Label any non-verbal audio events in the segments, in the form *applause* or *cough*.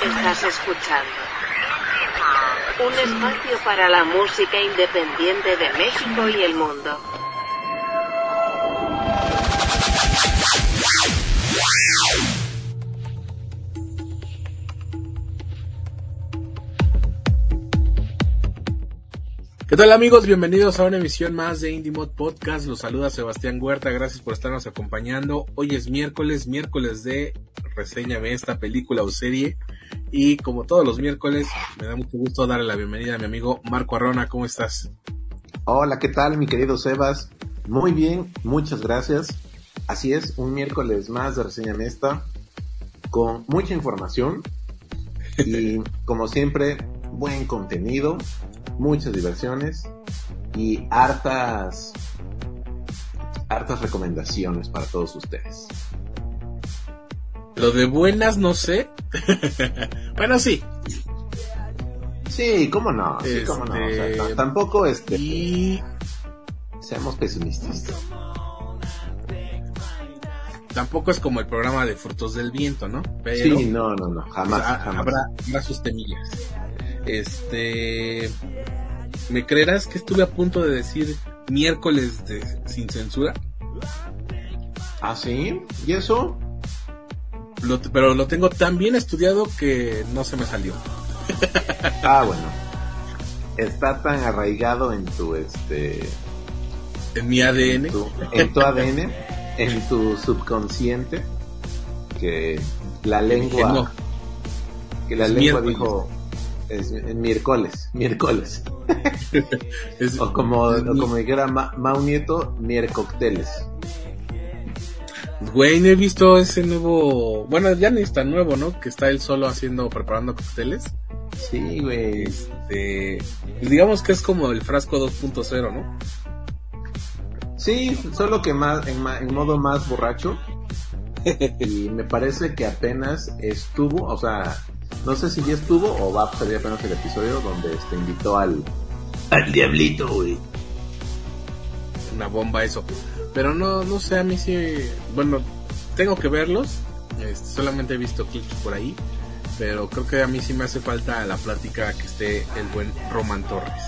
Estás escuchando un espacio para la música independiente de México y el mundo. ¿Qué tal amigos? Bienvenidos a una emisión más de Indie Mod Podcast. Los saluda Sebastián Huerta. Gracias por estarnos acompañando. Hoy es miércoles, miércoles de reseñame esta película o serie. Y como todos los miércoles, me da mucho gusto darle la bienvenida a mi amigo Marco Arrona. ¿Cómo estás? Hola, ¿qué tal mi querido Sebas? Muy bien, muchas gracias. Así es, un miércoles más de reseñame esta con mucha información y *laughs* como siempre, buen contenido muchas diversiones y hartas, hartas recomendaciones para todos ustedes. Lo de buenas no sé. *laughs* bueno, sí. Sí, cómo no, sí, cómo no. Este, tampoco este, Y seamos pesimistas. tampoco es como el programa de Frutos del Viento, ¿no? Pero Sí, no, no, no, jamás, jamás. habrá, habrá sus temillas. Este. ¿Me creerás que estuve a punto de decir miércoles de sin censura? ¿Ah, sí? ¿Y eso? Lo- pero lo tengo tan bien estudiado que no se me salió. *laughs* Ah, bueno. Está tan arraigado en tu, este, En mi ADN. en tu, en tu ADN, en tu subconsciente, que la lengua, Que no. que la Es lengua miércoles. dijo, es, es miércoles, miércoles. *laughs* Es- O como, o como dijera Ma- Mau Nieto, miércocteles. Güey, no he visto ese nuevo. Bueno, ya ni es tan nuevo, ¿no? Que está él solo haciendo, preparando cócteles. Sí, güey. Este. pues digamos que es como el frasco 2.0, ¿no? Sí, solo que más, en, en modo más borracho. *laughs* y me parece que apenas estuvo, o sea, no sé si ya estuvo o va a salir apenas el episodio donde este invitó al al diablito, güey. Una bomba eso. Pero no, no sé, a mí sí. Bueno, tengo que verlos. Este, solamente he visto clips por ahí. Pero creo que a mí sí me hace falta la plática que esté el buen Roman Torres.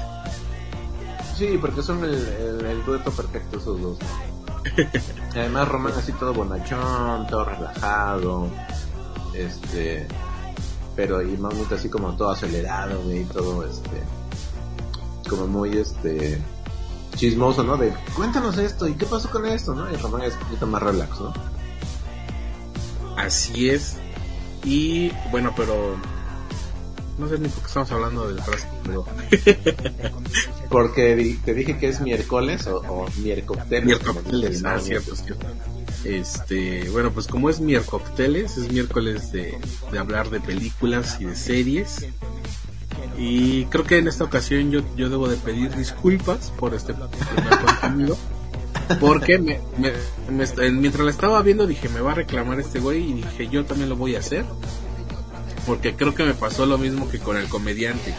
Sí, porque son el, el, el dueto perfecto esos dos. *laughs* Además Román así todo bonachón, todo relajado, este, pero y Mamut así como todo acelerado, güey, todo este, como muy este, chismoso, ¿no? De cuéntanos esto y qué pasó con esto, ¿no? Y Román es un poquito más relax, ¿no? Así es. Y bueno, pero. No sé ni por qué estamos hablando del frasco. Pero... *laughs* Porque te dije que es miércoles o, o miércoles. Miércoles, el ah, cierto, cierto. Este, bueno, pues como es miércoles, es miércoles de, de hablar de películas y de series. Y creo que en esta ocasión yo, yo debo de pedir disculpas por este primer contenido. Porque me, me- me mientras la estaba viendo dije, me va a reclamar este güey y dije, yo también lo voy a hacer. Porque creo que me pasó lo mismo que con el comediante.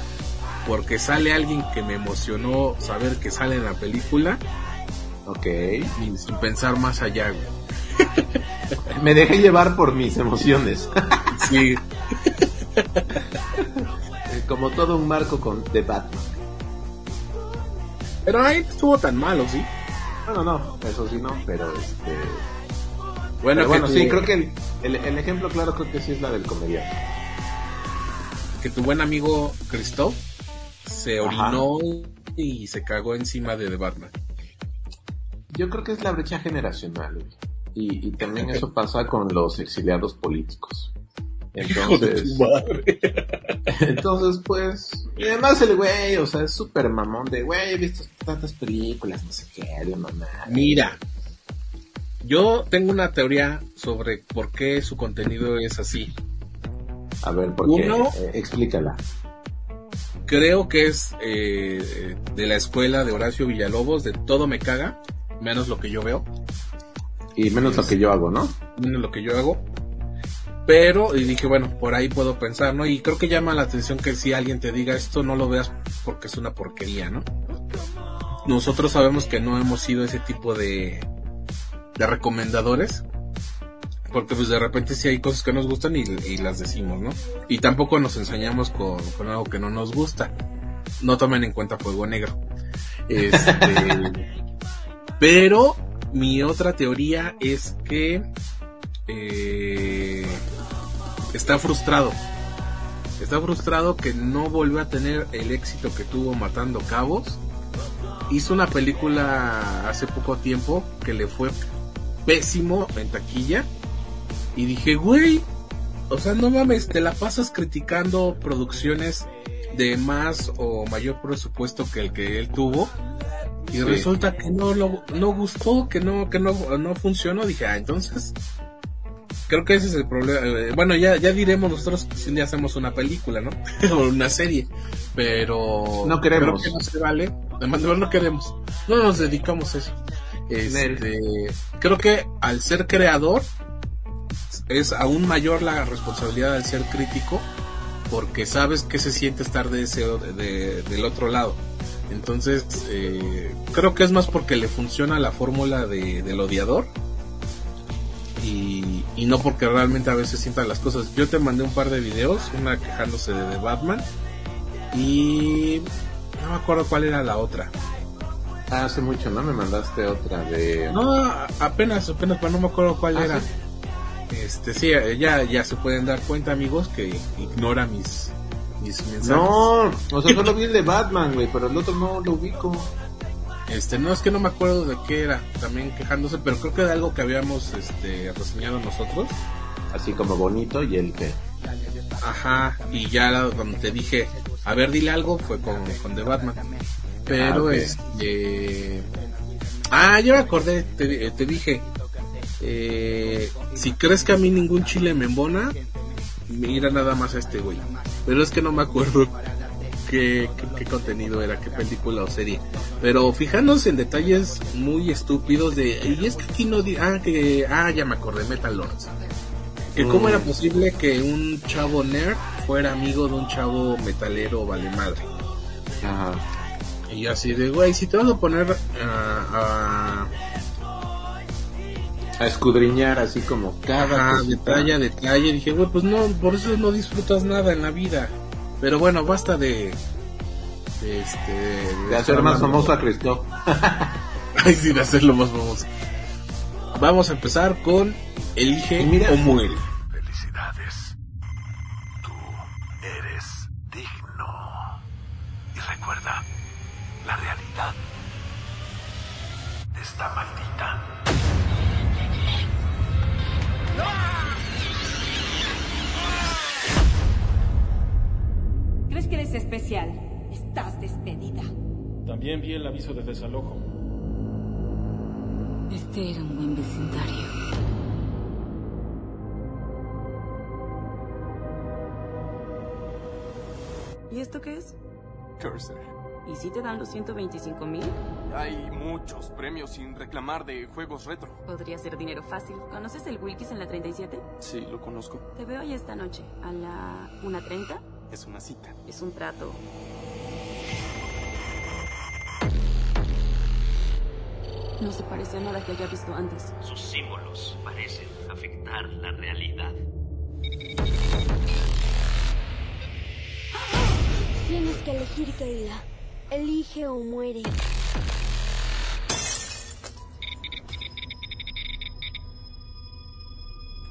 Porque sale alguien que me emocionó saber que sale en la película Ok. y sin pensar más allá, güey. Me dejé llevar por mis emociones. Sí, *laughs* como todo un marco con de Batman. pero ahí estuvo tan malo, ¿sí? Bueno, no, eso sí no, pero este. Bueno, Pero bueno, sí, creo que el, el, el ejemplo claro creo que sí es la del comediante. que tu buen amigo Christoph se Ajá. orinó y se cagó encima de The Batman. Yo creo que es la brecha generacional, güey. Y, y también eso pasa con los exiliados políticos. *laughs* Entonces, entonces pues, y además el güey, o sea, es súper mamón de, güey, he visto tantas películas, no sé qué, de mamá. Mira, yo tengo una teoría sobre por qué su contenido es así. A ver, ¿por qué? Uno- Eh, explícala. Creo que es eh, de la escuela de Horacio Villalobos, de todo me caga, menos lo que yo veo. Y menos lo que yo hago, ¿no? menos lo que yo hago. Pero, y dije, bueno, por ahí puedo pensar, ¿no? Y creo que llama la atención que si alguien te diga esto, no lo veas porque es una porquería, ¿no? Nosotros sabemos que no hemos sido ese tipo de, de recomendadores. Porque pues de repente sí hay cosas que nos gustan y, y las decimos, ¿no? Y tampoco nos ensañamos con, con, algo que no nos gusta. No tomen en cuenta Fuego Negro. Este, *laughs* pero mi otra teoría es que eh, está frustrado. Está frustrado que no volvió a tener el éxito que tuvo Matando Cabos. Hizo una película hace poco tiempo que le fue pésimo en taquilla. Y dije, güey, o sea, no mames, te la pasas criticando producciones de más o mayor presupuesto que el que él tuvo. Y Sí. resulta que no lo, no gustó, que no, que no, no funcionó. Dije, ah, entonces, creo que ese es el problema. Eh, Bueno, ya, ya diremos nosotros si un día hacemos una película, ¿no? *laughs* o una serie. Pero... No queremos. Creo que no se vale. Además, no, no queremos. No nos dedicamos a eso. Este, creo que al ser creador es aún mayor la responsabilidad al ser crítico porque sabes que se siente estar de ese de- del otro lado. Entonces, eh, creo que es más porque le funciona la fórmula de, del odiador y, y no porque realmente a veces sientan las cosas. Yo te mandé un par de videos, una quejándose de, de Batman y no me acuerdo cuál era la otra. Ah, hace mucho, ¿no? Me mandaste otra de... No, apenas, apenas, pero no me acuerdo cuál Ah, era. ¿sí? Este, sí, ya, ya se pueden dar cuenta, amigos, que ignora mis, mis mensajes. No, o sea, solo vi el de Batman, güey, pero el otro no lo ubico. Este, no es que no me acuerdo de qué era, también quejándose, pero creo que de algo que habíamos, este, reseñado nosotros. Así como bonito y el que... Ajá, y ya cuando te dije, a ver, dile algo, fue con, con The Batman. Pero, Ah, este... Ah, ya me acordé, te, te dije, eh, si crees que a mí ningún chile me embona, mira nada más a este güey. Pero es que no me acuerdo qué, qué, qué contenido era, qué película o serie. Pero fijándose en detalles muy estúpidos de... Y es que aquí no... di- Ah, que... Ah, ya me acordé, Metal Lords. Que cómo Mm. era posible que un chavo nerd fuera amigo de un chavo metalero vale madre. Ajá. Y yo así de, güey, si te vas a poner a... A escudriñar así como cada Ajá, detalle a detalle. Dije, güey, pues no, por eso no disfrutas nada en la vida. Pero bueno, basta de. de este. De hacer más famoso a Cristo. *laughs* Ay, sí, de hacerlo más famoso. Vamos a empezar con Elige Y mira- o muere. ¿Crees que eres especial? Estás despedida. También vi el aviso de desalojo. Este era un buen vecindario. ¿Y esto qué es? Cursor. ¿Y si te dan los 125 mil? Hay muchos premios sin reclamar de juegos retro. Podría ser dinero fácil. ¿Conoces el Wilkis en la 37? Sí, lo conozco. Te veo ahí esta noche, a la 1.30. Es una cita. Es un trato. No se parece a nada que haya visto antes. Sus símbolos parecen afectar la realidad. Tienes que elegir, Keila. Elige o muere.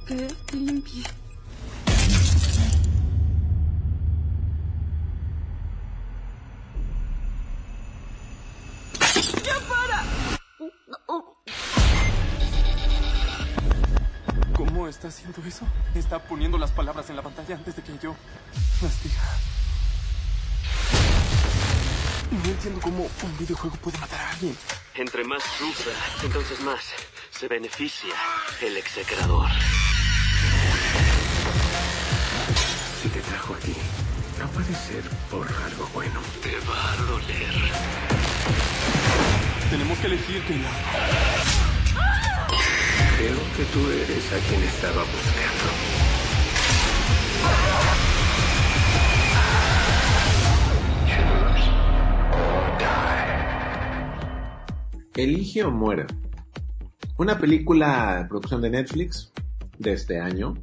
¡Qué limpia! ¿Cómo está haciendo eso? Está poniendo las palabras en la pantalla antes de que yo las diga. No entiendo cómo un videojuego puede matar a alguien. Entre más sufra, entonces más se beneficia el execrador. Si te trajo aquí, no puede ser por algo bueno. Te va a doler. Tenemos que elegir, Keila. Creo que tú eres a quien estaba buscando. Elige o muera. Una película de producción de Netflix de este año.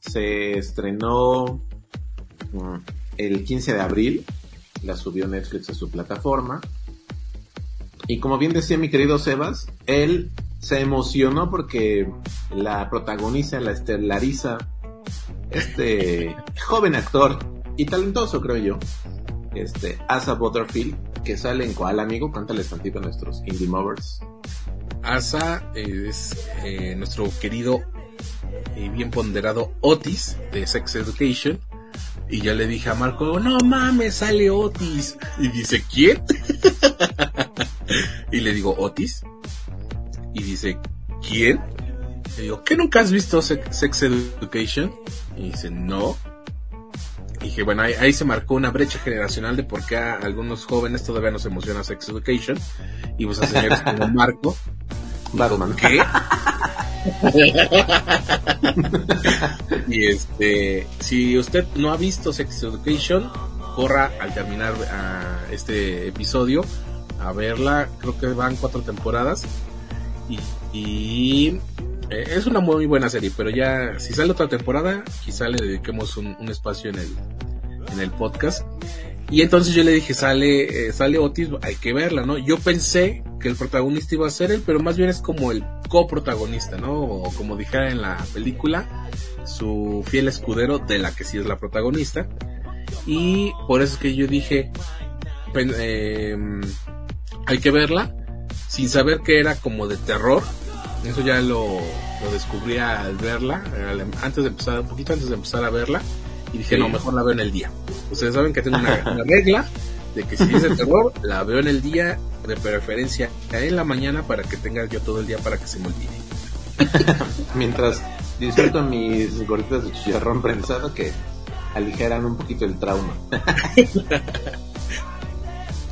Se estrenó mm, el 15 de abril, la subió Netflix a su plataforma. Y como bien decía mi querido Sebas, él se emocionó porque la protagoniza, la estelariza, este *laughs* joven actor y talentoso creo yo, este Asa Butterfield, que sale en Koala Amigo, cántales tantito a nuestros indie movers. Asa es eh, nuestro querido y bien ponderado Otis de Sex Education. Y ya le dije a Marco, no mames, sale Otis. Y dice, ¿quién? *laughs* y le digo, Otis. Y dice, ¿quién? Le digo, ¿qué nunca has visto Sex Education? Y dice, no. Y dije, bueno, ahí, se marcó una brecha generacional de por qué a algunos jóvenes todavía nos emociona Sex Education. Y pues a señores *laughs* como Marco. Batman. ¿Qué? *laughs* y este, si usted no ha visto Sex Education, corra al terminar este episodio a verla. Creo que van cuatro temporadas. Y, eh, es una muy buena serie, pero ya si sale otra temporada, quizá le dediquemos un, espacio en el, en el podcast. Y entonces yo le dije, sale, eh, sale Otis, hay que verla, ¿no? Yo pensé que el protagonista iba a ser él, pero más bien es como el coprotagonista, ¿no? O como dijera en la película, su fiel escudero de la que sí es la protagonista. Y por eso es que yo dije, eh, hay que verla, sin saber que era como de terror. Eso ya lo, lo descubrí al verla, antes de empezar, un poquito antes de empezar a verla. Y dije, no, mejor la veo en el día. Ustedes saben que tengo *laughs* una, regla de que si es de terror, la veo en el día, de preferencia en la mañana para que tenga yo todo el día para que se me olvide. *laughs* Mientras disfruto mis gorditas de chicharrón prensado que aligeran un poquito el trauma. *laughs*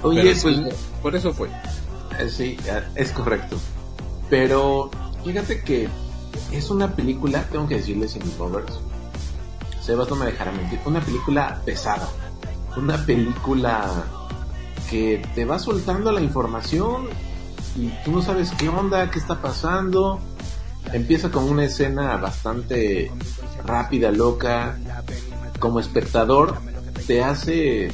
Oye, pues por eso fue. Sí, es correcto. Pero fíjate que es una película, tengo que decirles en Lovers, Sebas no me dejará mentir, una película pesada, una película que te va soltando la información y tú no sabes qué onda, qué está pasando. Empieza con una escena bastante rápida, loca. Como espectador te hace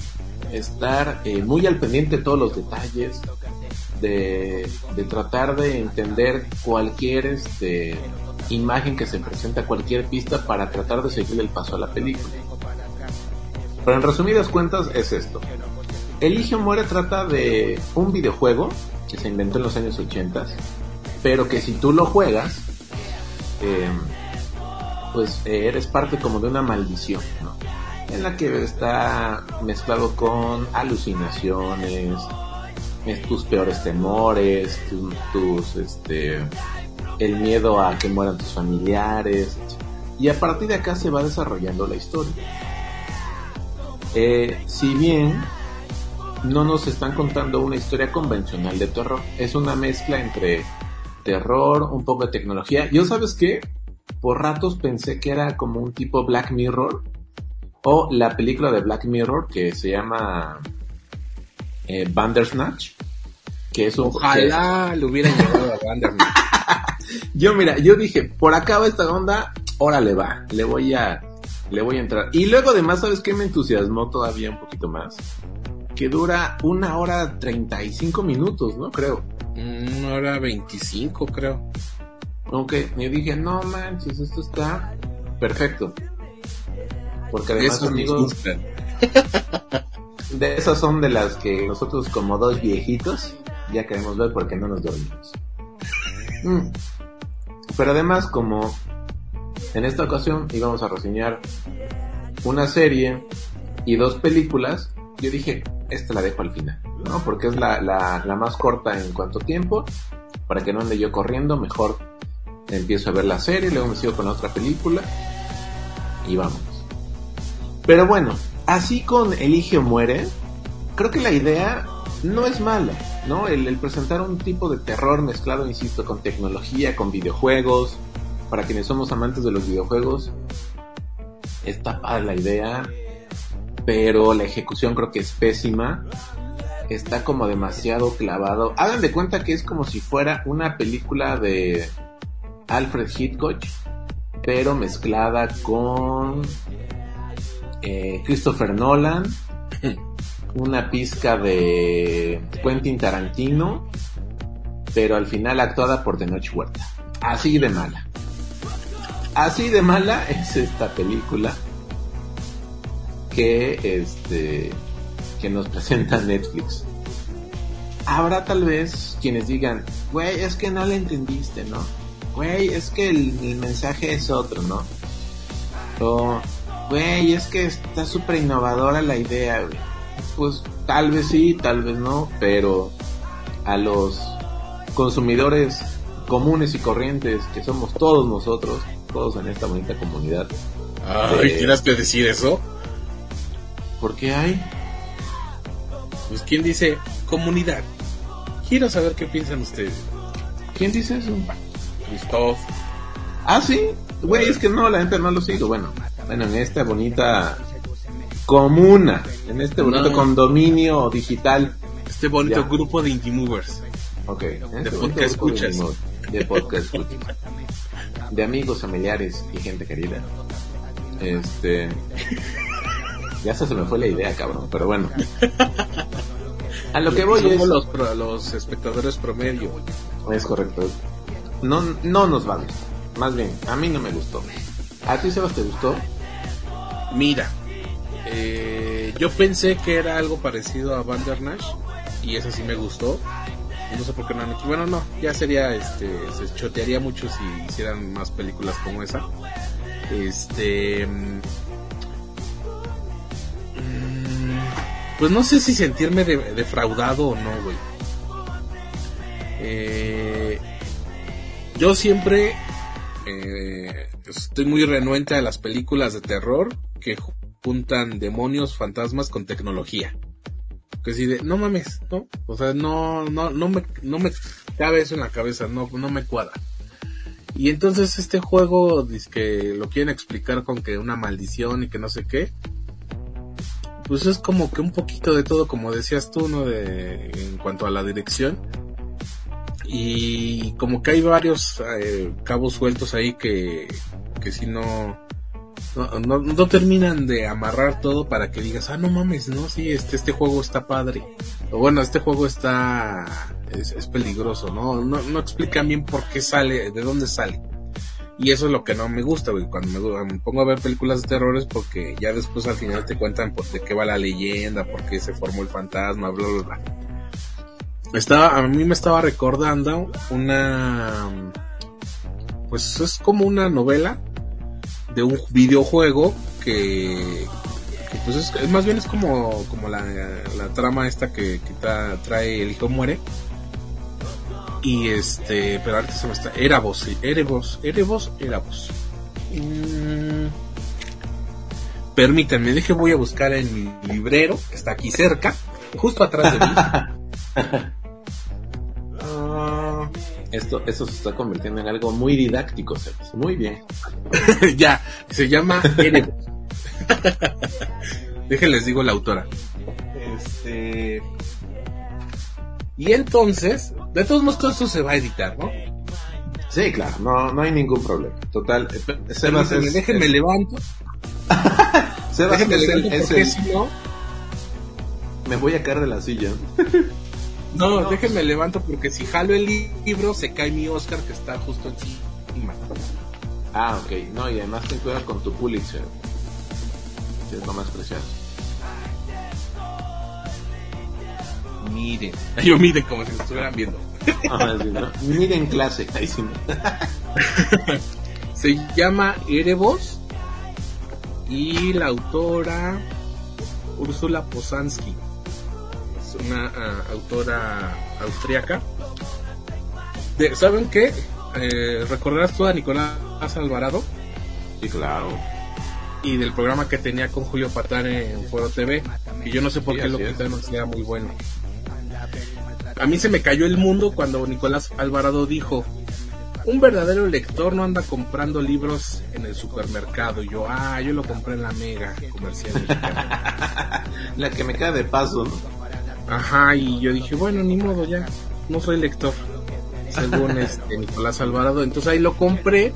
estar eh, muy al pendiente de todos los detalles, de, tratar de entender cualquier este, imagen que se presenta cualquier pista para tratar de seguir el paso a la película. Pero en resumidas cuentas es esto. Eligio Muere trata de un videojuego que se inventó en los años 80, pero que si tú lo juegas, eh, pues eh, eres parte como de una maldición, En la que está mezclado con alucinaciones, tus peores temores, tus, este, el miedo a que mueran tus familiares. Y a partir de acá se va desarrollando la historia. Eh, si bien no nos están contando una historia convencional de terror, es una mezcla entre terror, un poco de tecnología. Yo sabes qué, por ratos pensé que era como un tipo Black Mirror o la película de Black Mirror que se llama eh, Bandersnatch, que es un... Ojalá lo hubieran llevado a Bandersnatch. *laughs* yo mira, yo dije, por acá va esta onda, órale va, le voy a, le voy a entrar. Y luego además, ¿sabes qué me entusiasmó todavía un poquito más? Que dura una hora treinta y cinco minutos, ¿no? Creo. Una hora veinticinco, creo. Ok, yo dije, no manches, esto está perfecto. Porque además, amigos, *laughs* de esas son de las que nosotros como dos viejitos ya queremos ver porque no nos dormimos. Mm. Pero además, como en esta ocasión íbamos a reseñar una serie y dos películas, yo dije, esta la dejo al final, ¿no? Porque es la, la, más corta en cuanto tiempo, para que no ande yo corriendo, mejor empiezo a ver la serie, luego me sigo con la otra película y vamos. Pero bueno, así con Elige o Muere, creo que la idea no es mala. ¿no? El, presentar un tipo de terror mezclado, insisto, con tecnología, con videojuegos. Para quienes somos amantes de los videojuegos, está para la idea, pero la ejecución creo que es pésima. Está como demasiado clavado. Hagan de cuenta que es como si fuera una película de Alfred Hitchcock pero mezclada con eh, Christopher Nolan, *laughs* una pizca de Quentin Tarantino, pero al final actuada por Tenoch Huerta. Así de mala. Así de mala *laughs* es esta película que este que nos presenta Netflix. Habrá tal vez quienes digan, güey, es que no le entendiste, ¿no? Güey, es que el, mensaje es otro, ¿no? Güey, es que está súper innovadora la idea, güey. Pues tal vez sí, tal vez no, pero a los consumidores comunes y corrientes que somos todos nosotros, todos en esta bonita comunidad. Ay, eh, ¿tienes que decir eso? ¿Por qué hay? Pues quién dice comunidad. Quiero saber qué piensan ustedes. ¿Quién dice eso? Christoph. Ah, sí. Güey, es que no, la gente no lo sigue. Bueno, bueno, en esta bonita comuna, en este bonito No. condominio digital. Este bonito Ya. grupo de indie movers. Ok. en este De podcast escuchas. De, de podcast escuchas. De amigos, familiares y gente querida. Este. Ya hasta se me fue la idea, cabrón. Pero bueno. A lo que voy Somos es. los, pro- los espectadores promedio. Es correcto. No, no nos va a gustar. Más bien, a mí no me gustó. ¿A ti, Sebas, te gustó? Mira, eh, yo pensé que era algo parecido a Bandernash y eso sí me gustó. No sé por qué no han hecho. Bueno, no, ya sería, este, se chotearía mucho si hicieran más películas como esa. Este. mm, Pues no sé si sentirme de- defraudado o no, güey. Eh, yo siempre eh, estoy muy renuente a las películas de terror que juntan demonios, fantasmas con tecnología. Que si de, no mames, no, o sea, no, no, no me, no me cabe eso en la cabeza, no, no me cuadra. Y entonces este juego, dice que lo quieren explicar con que una maldición y que no sé qué. Pues es como que un poquito de todo, como decías tú, ¿no? De, en cuanto a la dirección. Y como que hay varios eh, cabos sueltos ahí que, que si no, no, no, no terminan de amarrar todo para que digas, ah, no mames, no, sí, este, este juego está padre. O bueno, este juego está, es, peligroso, ¿no? ¿no? No explican bien por qué sale, de dónde sale. Y eso es lo que no me gusta, güey. Cuando me, pongo a ver películas de terror es porque ya después al final te cuentan de qué va la leyenda, por qué se formó el fantasma, bla, bla, bla. Estaba, a mí me estaba recordando una, pues es como una novela de un videojuego que, que pues es, es más bien es como, como la, la trama esta que, que tra- trae El Hijo Muere. Y este, pero ahorita se me está. Erebos, Erebos, Erebos, Erebos. Mm, permítanme, deje, voy a buscar en mi librero, que está aquí cerca, justo atrás de mí. *laughs* Esto, esto se está convirtiendo en algo muy didáctico, Sebas. Muy bien. *laughs* ya, se llama. *laughs* Déjenles digo la autora. Este. Y entonces, de todos modos, todo esto se va a editar, ¿no? Sí, claro, no, no hay ningún problema. Total, eh, Sebas es, déjenme es- levanto. *laughs* Sebas déjenme es el- levanto es porque el- si no. me voy a caer de la silla. No, déjenme levanto porque si jalo el li- libro se cae mi Oscar que está justo encima. Ah, ok. No, y además ten cuidado con tu Pulitzer. Que es lo más preciado. Miren. *laughs* Yo miren como si lo estuvieran viendo. Ajá, *laughs* sí, ¿no? Miren clase. Ahí sí. Se llama Erebos y la autora Úrsula Posansky. Es una ah, autora austriaca. De- ¿Saben qué? Eh, ¿Recordarás tú a Nicolás Alvarado? Sí, claro. Y del programa que tenía con Julio Patán en Foro TV. Y yo no sé por Sí, qué lo quitaron, era muy bueno. A mí se me cayó el mundo cuando Nicolás Alvarado dijo, un verdadero lector no anda comprando libros en el supermercado. Y yo, ah, yo lo compré en la mega comercial. *laughs* La que me queda de paso, ¿no? Ajá, y yo dije, bueno, ni modo ya, no soy lector. Según *laughs* este Nicolás Alvarado. Entonces ahí lo compré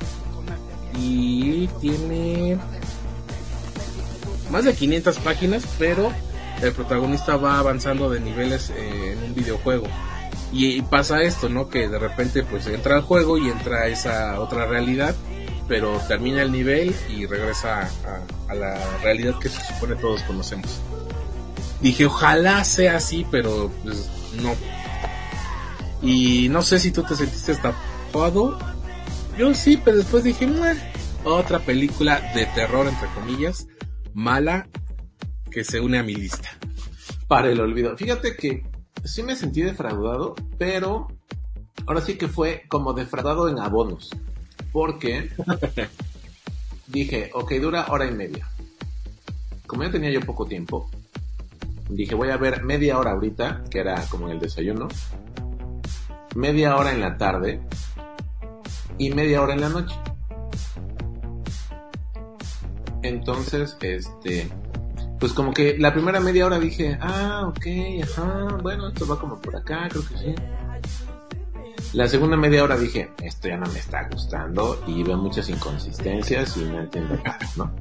y tiene más de 500 páginas, pero el protagonista va avanzando de niveles eh, en un videojuego. Y, y pasa esto, ¿no? Que de repente pues entra al juego y entra esa otra realidad, pero termina el nivel y regresa a, a la realidad que se supone todos conocemos. Dije, ojalá sea así, pero pues no. Y no sé si tú te sentiste estafado. Yo sí, pero después dije, otra película de terror, entre comillas, mala, que se une a mi lista. Para el olvido. Fíjate que sí me sentí defraudado, pero ahora sí que fue como defraudado en abonos. Porque *laughs* dije, ok, dura hora y media. Como ya tenía yo poco tiempo, dije, voy a ver media hora ahorita, que era como en el desayuno, media hora en la tarde y media hora en la noche. Entonces, este, pues como que la primera media hora dije, ah, ok, ajá, bueno, esto va como por acá, creo que sí. La segunda media hora dije, esto ya no me está gustando y veo muchas inconsistencias y no entiendo nada, ¿no?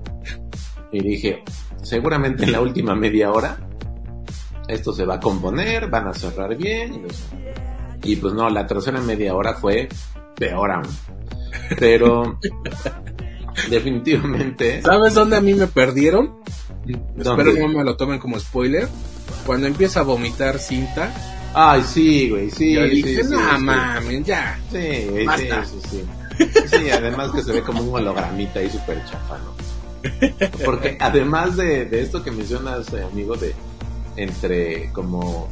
Y dije, seguramente en la última media hora esto se va a componer, van a cerrar bien. Y, pues, no, la tercera media hora fue peor aún. Pero *laughs* definitivamente... ¿Sabes dónde a mí me perdieron? Espero que no me lo tomen como spoiler. Cuando empieza a vomitar cinta, Ay, sí, güey, sí. yo sí, dije, sí, no sí. mames, ya. Sí, Basta. sí, sí. Sí, además que se ve como un hologramita ahí súper chafa, ¿no? Porque además de, de esto que mencionas, eh, amigo, de entre como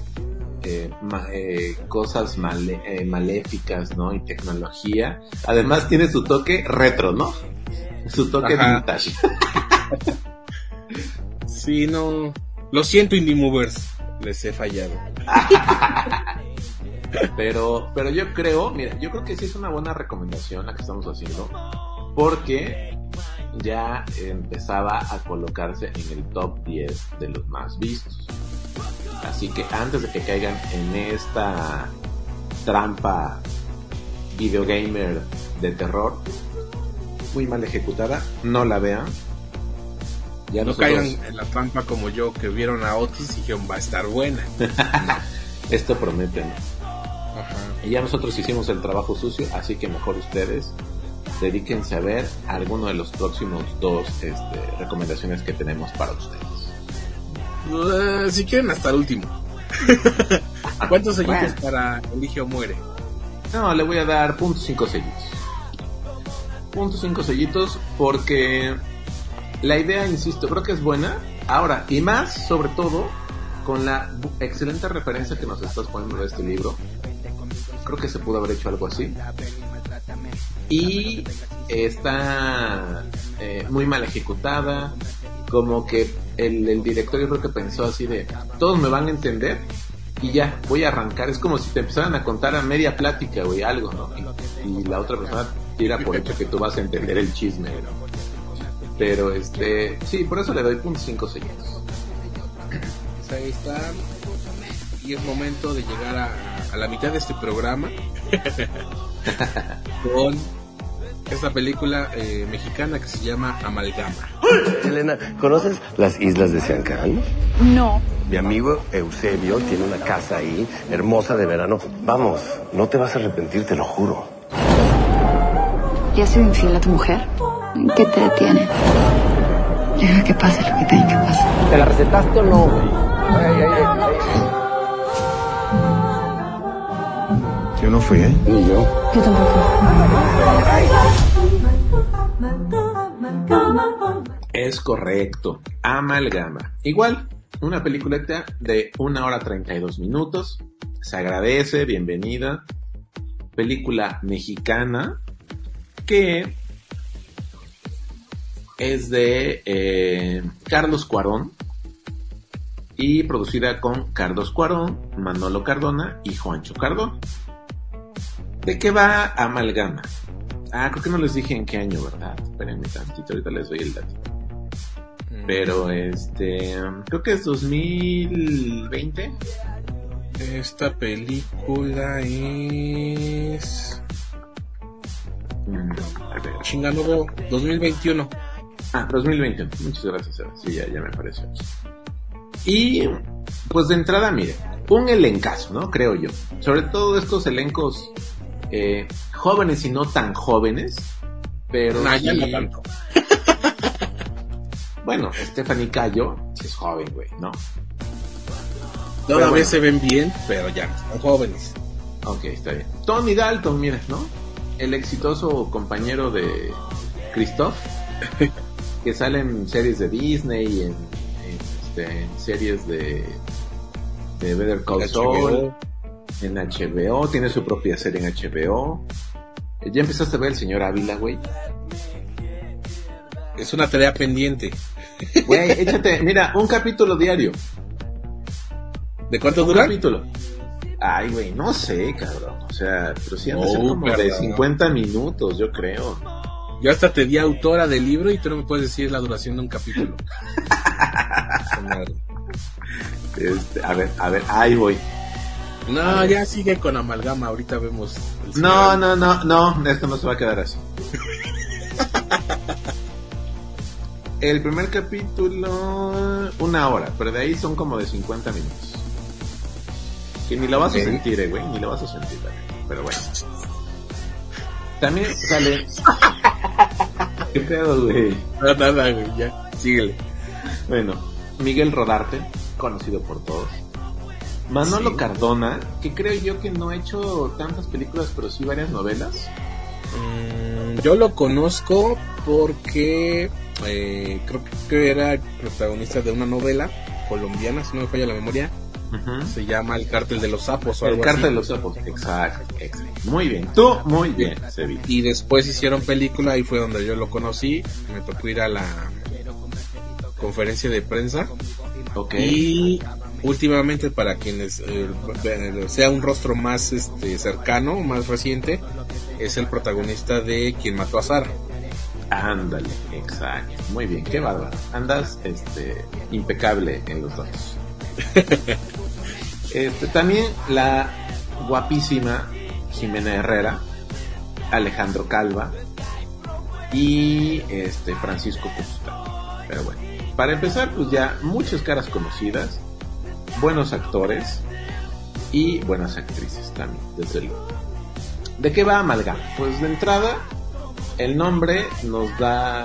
eh, ma- eh, cosas male- eh, maléficas, ¿no? Y tecnología, además tiene su toque retro, ¿no? Su toque Ajá. vintage. *laughs* Sí, no. Lo siento, Indie Movers. Les he fallado. *laughs* Pero, pero yo creo, mira, yo creo que sí es una buena recomendación la que estamos haciendo, porque ya empezaba a colocarse en el top 10 de los más vistos. Así que antes de que caigan en esta trampa videogamer de terror, muy mal ejecutada, no la vean. Ya No nosotros- caigan en la trampa como yo, que vieron a Otis y dijeron, va a estar buena. *laughs* esto promete, ¿no? Ajá. Y ya nosotros hicimos el trabajo sucio, así que mejor ustedes dedíquense a ver alguno de los próximos dos este, recomendaciones que tenemos para ustedes. Eh, si quieren, hasta el último. *laughs* ¿Cuántos sellitos Bueno. para Elige o Muere? No, le voy a dar punto cinco sellitos. Punto cinco sellitos porque la idea, insisto, creo que es buena. Ahora, y más, sobre todo, con la excelente referencia que nos estás poniendo de este libro. Creo que se pudo haber hecho algo así. Y está eh, muy mal ejecutada. Como que el, el director yo creo que pensó así de, todos me van a entender y ya, voy a arrancar. Es como si te empezaran a contar a media plática, güey, algo, ¿no? Y, y la otra persona tira por hecho que tú vas a entender el chisme. Pero este, sí, por eso le doy punto cinco sellitos. Pues ahí está. Y es momento de llegar a, a la mitad de este programa *laughs* con esta película eh, mexicana que se llama Amalgama. Elena, ¿conoces las islas de Siancán? No. Mi amigo Eusebio tiene una casa ahí, hermosa de verano. Vamos, no te vas a arrepentir, te lo juro. ¿Le has sido infiel a tu mujer? ¿Qué te detiene? Deja que pase lo que tenga que pasar. ¿Te la recetaste o no? Ay, ay, ay, Yo no fui, ¿eh? Ni yo. Yo tampoco. Es correcto. Amalgama. Igual, una peliculeta de una hora 32 minutos. Se agradece, bienvenida. Película mexicana que es de eh, Carlos Cuarón y producida con Carlos Cuarón, Manolo Cardona y Juancho Cardona. ¿De qué va Amalgama? Ah, creo que no les dije en qué año, ¿verdad? Espérenme tantito, ahorita les doy el dato. Pero este, creo que es 2020. Esta película es Mm, Chingando 2021. Ah, 2021. Muchas gracias, Seba. Sí, ya, ya me apareció. Y, pues de entrada, mire, un elencazo, ¿no? Creo yo. Sobre todo estos elencos eh, jóvenes y no tan jóvenes, pero Nah, ya no tanto. *laughs* Bueno, Stephanie Cayo es joven, güey, ¿no? Todavía bueno. se ven bien, pero ya no jóvenes. Ok, está bien. Tony Dalton, mira, ¿no? El exitoso compañero de Christoph, *laughs* que sale en series de Disney, en, en, este, en series de, de Better Call Saul. En HBO, tiene su propia serie en HBO. Eh, ¿Ya empezaste a ver el señor Ávila, güey? Es una tarea pendiente. Güey, *laughs* échate, mira, un capítulo diario. ¿De cuánto Un dura? capítulo. Ay, güey, no sé, cabrón. O sea, pero sí han de Oh, ser como de perdón. 50 minutos, yo creo. Yo hasta te di autora del libro y tú no me puedes decir la duración de un capítulo. *laughs* Este, a ver, a ver, ahí voy. No, ya sigue con amalgama. Ahorita vemos. el No, no, no, no, esto no se va a quedar así. *laughs* El primer capítulo, una hora, pero de ahí son como de 50 minutos. Que ni lo vas a sentir, eh, güey, ni lo vas a sentir, también, pero bueno. También sale... *laughs* ¿Qué pedo, güey? No, nada, güey, ya. Síguele. Bueno, Miguel Rodarte, conocido por todos. Manolo Sí. Cardona, que creo yo que no ha hecho tantas películas, pero sí varias novelas. Mm, yo lo conozco porque eh, creo que era el protagonista de una novela colombiana, si no me falla la memoria. Se llama El Cártel de los Sapos o El algo Cártel así. de los Sapos, exacto, exacto. Muy bien, tú muy bien. Y después hicieron película y fue donde yo lo conocí. Me tocó ir a la conferencia de prensa. Ok. Y últimamente para quienes eh, ve- sea un rostro más este cercano, más reciente, es el protagonista de Quien mató a Sara. Ándale, exacto. Muy bien, qué bárbaro. Andas este, impecable en los datos. *laughs* este, también la guapísima Jimena Herrera, Alejandro Calva y este Francisco Costa. Pero bueno, para empezar, pues ya muchas caras conocidas, buenos actores y buenas actrices también, desde luego. ¿De qué va Amalgama? Pues de entrada, el nombre nos da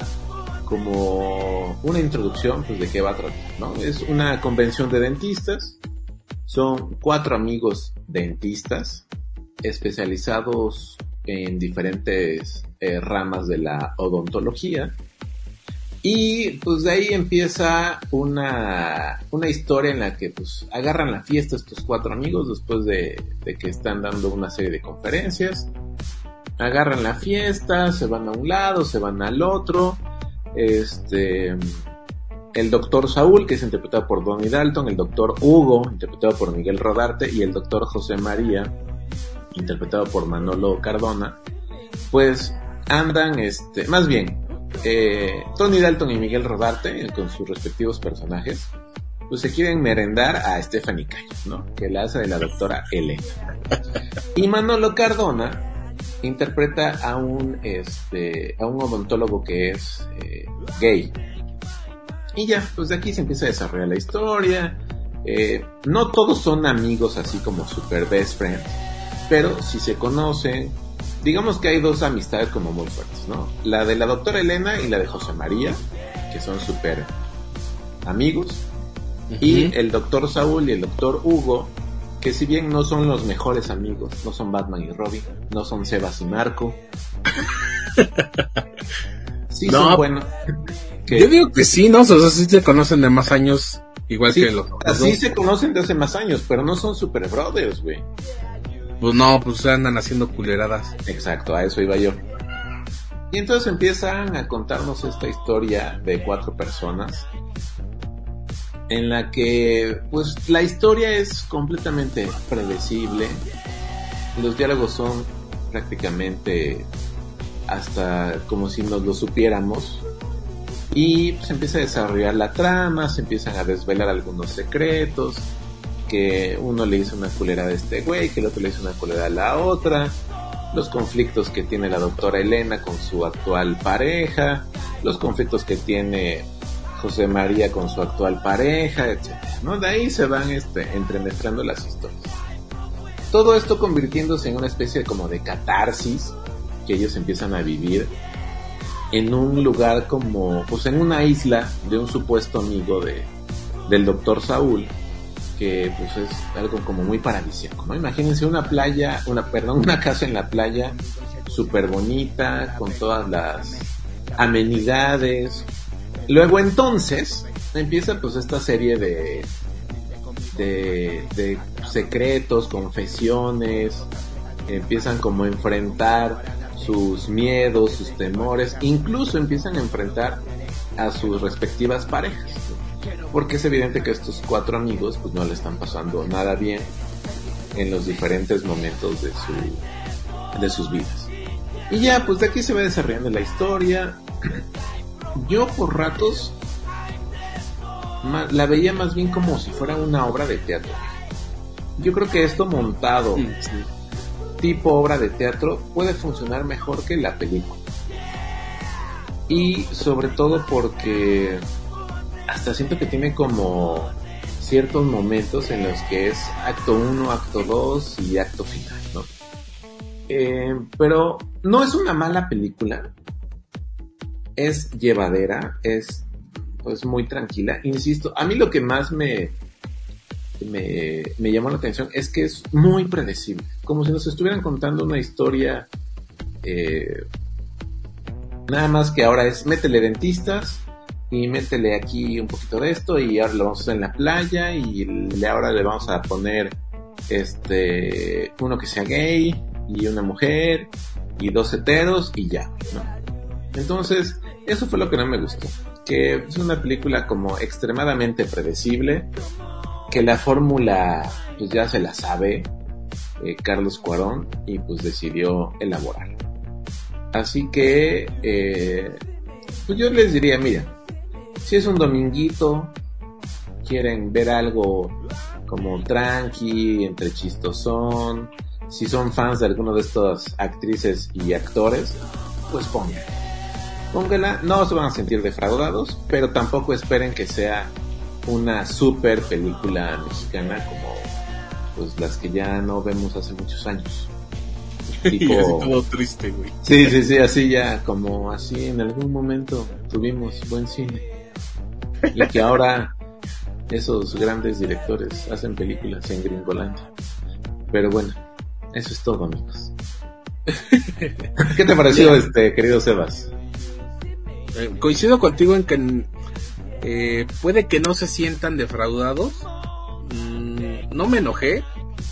como una introducción pues de qué va a tratar, ¿no? Es una convención de dentistas, son cuatro amigos dentistas especializados en diferentes eh, ramas de la odontología y pues de ahí empieza una, una historia en la que pues agarran la fiesta estos cuatro amigos después de, de que están dando una serie de conferencias agarran la fiesta, se van a un lado, se van al otro. Este, el doctor Saúl, que es interpretado por Donnie Dalton, el doctor Hugo, interpretado por Miguel Rodarte, y el doctor José María, interpretado por Manolo Cardona, pues andan, este, más bien, eh, Tony Dalton y Miguel Rodarte, con sus respectivos personajes, pues se quieren merendar a Stephanie Cayo, ¿no? Que la hace de la doctora Elena. Y Manolo Cardona interpreta a un este a un odontólogo que es eh, gay y ya pues de aquí se empieza a desarrollar la historia Eh, no todos son amigos así como super best friends pero si se conocen digamos que hay dos amistades como muy fuertes no la de la doctora Elena y la de José María que son super amigos y el doctor Saúl y el doctor Hugo que si bien no son los mejores amigos, no son Batman y Robin, no son Sebas y Marco. *laughs* sí No. son buenos. Que- Yo digo que sí, ¿no? O sea, sí se conocen de más años, igual sí, que los así se conocen de hace más años, pero no son super brothers, güey. Pues no, pues andan haciendo culeradas. Exacto, a eso iba yo. Y entonces empiezan a contarnos esta historia de cuatro personas en la que pues la historia es completamente predecible. Los diálogos son prácticamente hasta como si nos lo supiéramos. Y pues empieza a desarrollar la trama, se empiezan a desvelar algunos secretos, que uno le hizo una culera a este güey, que el otro le hizo una culera a la otra. los conflictos que tiene la doctora Elena con su actual pareja, los conflictos que tiene José María con su actual pareja, etc. ¿no? De ahí se van este, entremezclando las historias. Todo esto convirtiéndose en una especie como de catarsis que ellos empiezan a vivir en un lugar como, pues en una isla de un supuesto amigo de, del doctor Saúl, que pues es algo como muy paradisíaco, ¿no? Imagínense una playa, una, perdón, una casa en la playa súper bonita, con todas las amenidades. Luego entonces empieza pues esta serie de, de, de secretos, confesiones, empiezan como a enfrentar sus miedos, sus temores, incluso empiezan a enfrentar a sus respectivas parejas. Porque es evidente que estos cuatro amigos pues no le están pasando nada bien en los diferentes momentos de su de sus vidas. Y ya, pues de aquí se va desarrollando la historia. Yo por ratos la veía más bien como si fuera una obra de teatro. Yo creo que esto montado tipo obra de teatro puede funcionar mejor que la película. Y sobre todo porque hasta siento que tiene como ciertos momentos en los que es acto 1, acto 2 y acto final, ¿no? Eh, pero no es una mala película. Es llevadera, es pues muy tranquila. Insisto, a mí lo que más me, me, me llamó la atención es que es muy predecible. Como si nos estuvieran contando una historia. Eh, nada más que ahora es métele dentistas y métele aquí un poquito de esto y ahora lo vamos a hacer en la playa y ahora le vamos a poner este uno que sea gay y una mujer y dos heteros y ya, Entonces, eso fue lo que no me gustó. Que es una película como extremadamente predecible, que la fórmula pues ya se la sabe eh, Carlos Cuarón y pues decidió elaborar. Así que, eh, pues yo les diría, mira, si es un dominguito, quieren ver algo como tranqui, entre chistosón, si son fans de alguno de estas actrices y actores, pues pónganla. Pónganla, no se van a sentir defraudados, pero tampoco esperen que sea una super película mexicana como pues las que ya no vemos hace muchos años. *laughs* y así todo triste, güey. Sí, sí, sí, así ya, como así en algún momento tuvimos buen cine. *laughs* Y que ahora esos grandes directores hacen películas en Gringolandia. Pero bueno, eso es todo, amigos. *laughs* ¿Qué te pareció, este querido Sebas? Eh, coincido contigo en que eh, puede que no se sientan defraudados. Mm, no me enojé,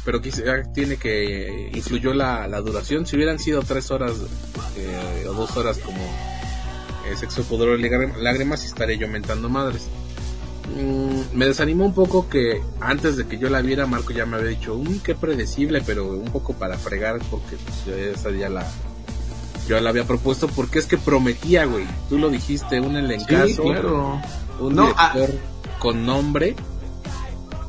pero quizá tiene que influyó la, la duración. Si hubieran sido tres horas eh, o dos horas como Sexo, Poder y Lágrimas, estaré yo mentando madres. Mm, me desanimó un poco que antes de que yo la viera, Marco ya me había dicho, uy, qué predecible, pero un poco para fregar, porque pues, esa ya la, yo la había propuesto porque es que prometía, güey. Tú lo dijiste, un elencazo. Un director con nombre.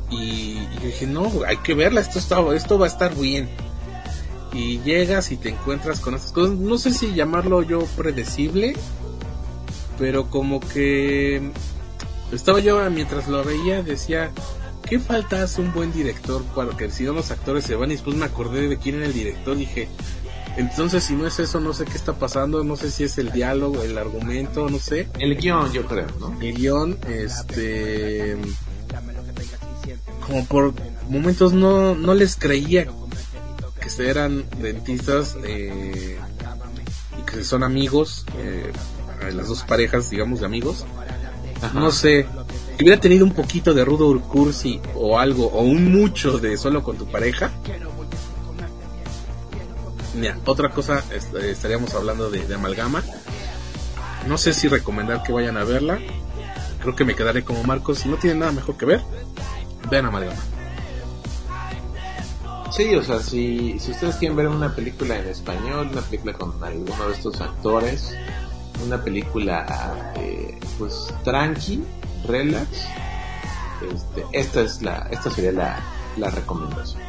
Y, yo dije, no, hay que verla, esto, está, esto va a estar bien. Y llegas y te encuentras con estas cosas. No sé si llamarlo yo predecible, pero como que estaba yo mientras lo veía, decía, ¿qué falta hace un buen director para que si no los actores se van? Y después me acordé de quién era el director, dije, entonces, si no es eso, no sé qué está pasando, no sé si es el diálogo, el argumento, no sé. El guion, yo creo, ¿no? El guion, este... Como por momentos no, no les creía que eran dentistas eh, y que son amigos, eh, las dos parejas, digamos, de amigos. No sé, si hubiera tenido un poquito de rudo cursi o algo, o un mucho de solo con tu pareja, Mira, otra cosa, estaríamos hablando de, Amalgama. No sé si recomendar que vayan a verla. Creo que me quedaré como Marcos. Si no tienen nada mejor que ver, vean Amalgama. Sí, o sea, si, si ustedes quieren ver una película en español, una película con alguno de estos actores, una película eh, pues tranqui, relax, este, esta es la, esta sería la, la recomendación.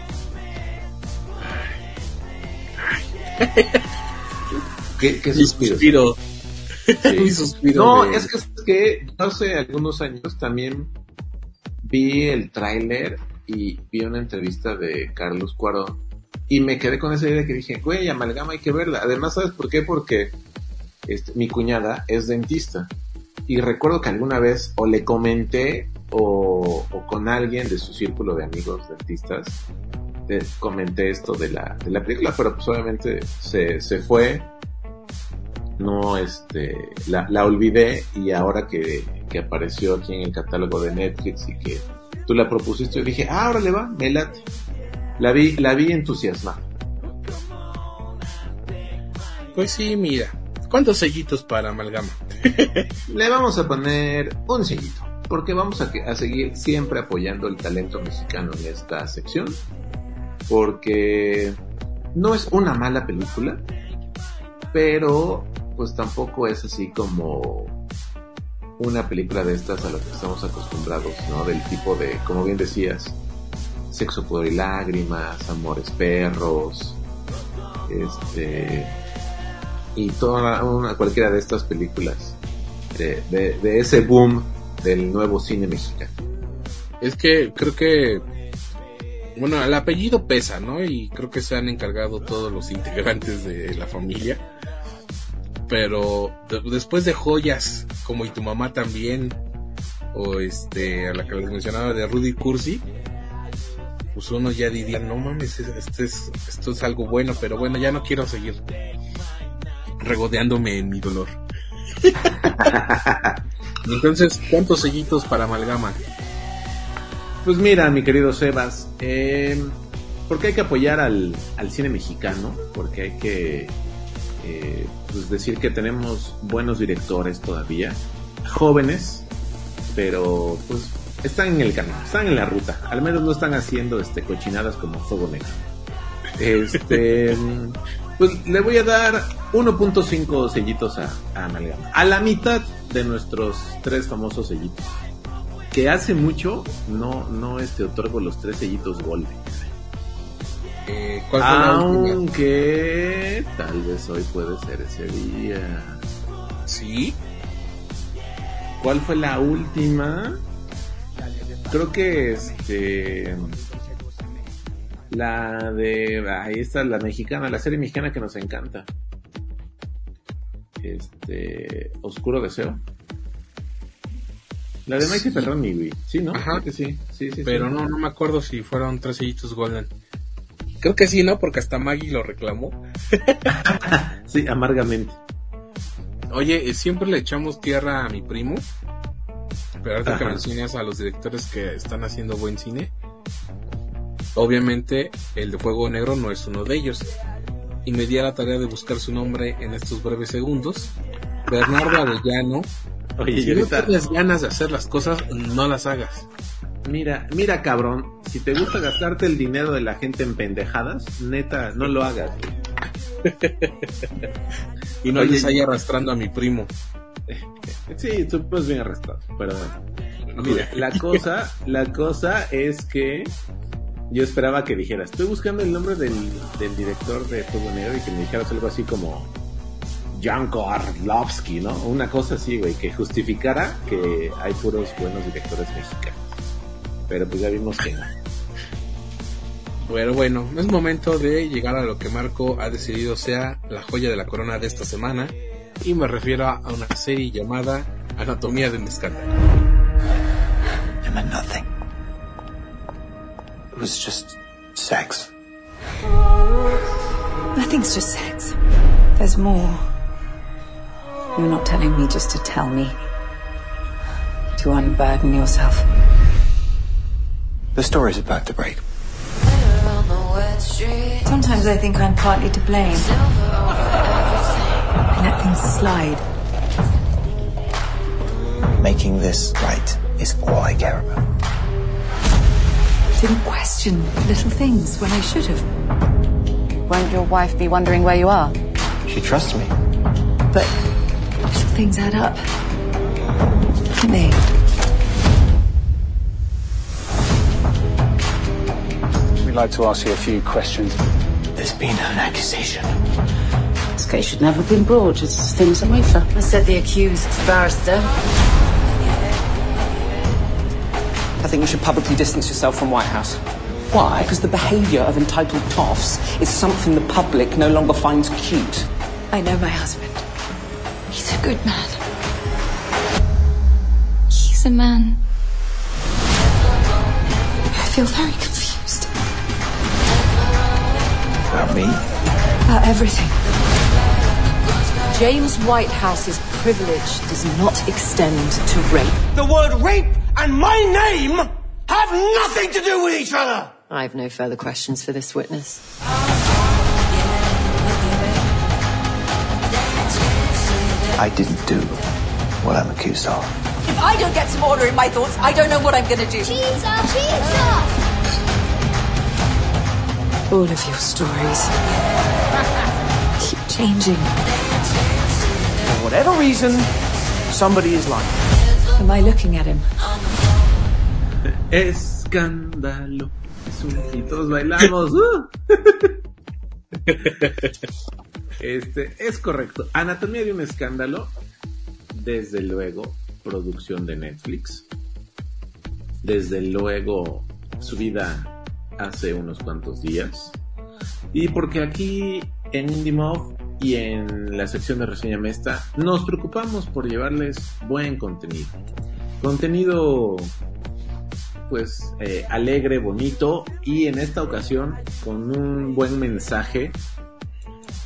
*laughs* ¿Qué, suspiro? Sí. *laughs* suspiro No, de- es que, es que hace algunos años también vi el tráiler y vi una entrevista de Carlos Cuarón y me quedé con esa idea que dije, güey, amalgama hay que verla. Además, ¿sabes por qué? Porque este, mi cuñada es dentista. Y recuerdo que alguna vez o le comenté o, o con alguien de su círculo de amigos dentistas comenté esto de la, de la película, pero pues obviamente se, se fue. No este la, la olvidé y ahora que, que apareció aquí en el catálogo de Netflix y que tú la propusiste yo dije ah ahora le va me late la vi la vi entusiasmada. Pues sí, mira. ¿Cuántos sellitos para amalgama? *laughs* le vamos a poner un sellito porque vamos a, seguir siempre apoyando el talento mexicano en esta sección porque no es una mala película pero pues tampoco es así como una película de estas a las que estamos acostumbrados, ¿no? Del tipo de, como bien decías, sexo, pudor y lágrimas, amores perros, este, y toda una, cualquiera de estas películas de, ese boom del nuevo cine mexicano. Es que creo que, bueno, el apellido pesa, ¿no? Y creo que se han encargado todos los integrantes de la familia. Pero de- después de joyas como Y tu mamá también, o este, a la que les mencionaba de Rudy Cursi, pues uno ya diría, no mames, este es, esto es algo bueno, pero bueno, ya no quiero seguir regodeándome en mi dolor. *laughs* Entonces, ¿cuántos sellitos para amalgama? Pues mira, mi querido Sebas, eh, porque hay que apoyar al, al cine mexicano, porque hay que eh, pues decir que tenemos buenos directores todavía, jóvenes, pero pues están en el camino, están en la ruta, al menos no están haciendo este cochinadas como Fuego Negro. Este, *laughs* pues le voy a dar 1.5 sellitos a, a Amalgama, a la mitad de nuestros tres famosos sellitos que hace mucho no no este otorgo los tres sellitos Golden. Eh, ¿Cuál fue la última? Aunque tal vez hoy puede ser ese día. ¿Sí? ¿Cuál fue la última? Creo que este la de ahí está la mexicana, la serie mexicana que nos encanta. Este Oscuro Deseo. La de Maite Sí. Perroni, güey. Sí, ¿no? Ajá. Creo que sí. Sí, sí, Pero sí. no, no me acuerdo si fueron tres sellitos Golden. Creo que sí, ¿no? Porque hasta Maggie lo reclamó. *laughs* Sí, amargamente. Oye, eh, siempre le echamos tierra a mi primo. Pero ahorita que mencionas a los directores que están haciendo buen cine, obviamente el de Fuego Negro no es uno de ellos. Y me di a la tarea de buscar su nombre en estos breves segundos. Bernardo Avellano. Oye, si no tienes ganas de hacer las cosas, no las hagas. Mira, mira cabrón, si te gusta gastarte el dinero de la gente en pendejadas, neta, no lo hagas. Y no les ahí arrastrando a mi primo. Sí, tú pues bien arrestado, pero bueno. Mira, la cosa, la cosa es que yo esperaba que dijeras, estoy buscando el nombre del, del director de Fuego Negro y que me dijeras algo así como Janko Arlovsky, ¿no? Una cosa así, güey, que justificara que hay puros buenos directores mexicanos. Pero pues ya vimos que no. Pero bueno, es momento de llegar a lo que Marco ha decidido sea la joya de la corona de esta semana. Y me refiero a una serie llamada Anatomía de un escándalo. It meant nothing. It was just sex. Nothing's just sex. There's more. You're not telling me just to tell me. To unburden yourself. The story's about to break. Sometimes I think I'm partly to blame. I let things slide. Making this right is all I care about. Didn't question little things when I should have. Won't your wife be wondering where you are? She trusts me. But little things add up. To me. We'd like to ask you a few questions. There's been an accusation. This case should never have been brought. It's as thin as a wafer. I said the accused, barrister. I think you should publicly distance yourself from White House. Why? Because the behaviour of entitled toffs is something the public no longer finds cute. I know my husband. He's a good man. He's a man. I feel very confused. About me? About everything. James Whitehouse's privilege does not extend to rape. The word rape and my name have nothing to do with each other! I have no further questions for this witness. I didn't do what I'm accused of. If I don't get some order in my thoughts, I don't know what I'm going to do. Pizza, pizza! All of your stories keep changing. For whatever reason, somebody is lying. Am I looking at him? Escándalo. Es un- Y todos bailamos. ¡uh! *laughs* Este, es correcto. Anatomía de un escándalo. Desde luego, producción de Netflix. Desde luego, subida hace unos cuantos días. Y porque aquí en IndieMob y en la sección de reseña mesta nos preocupamos por llevarles buen contenido. Contenido pues eh, alegre, bonito y en esta ocasión con un buen mensaje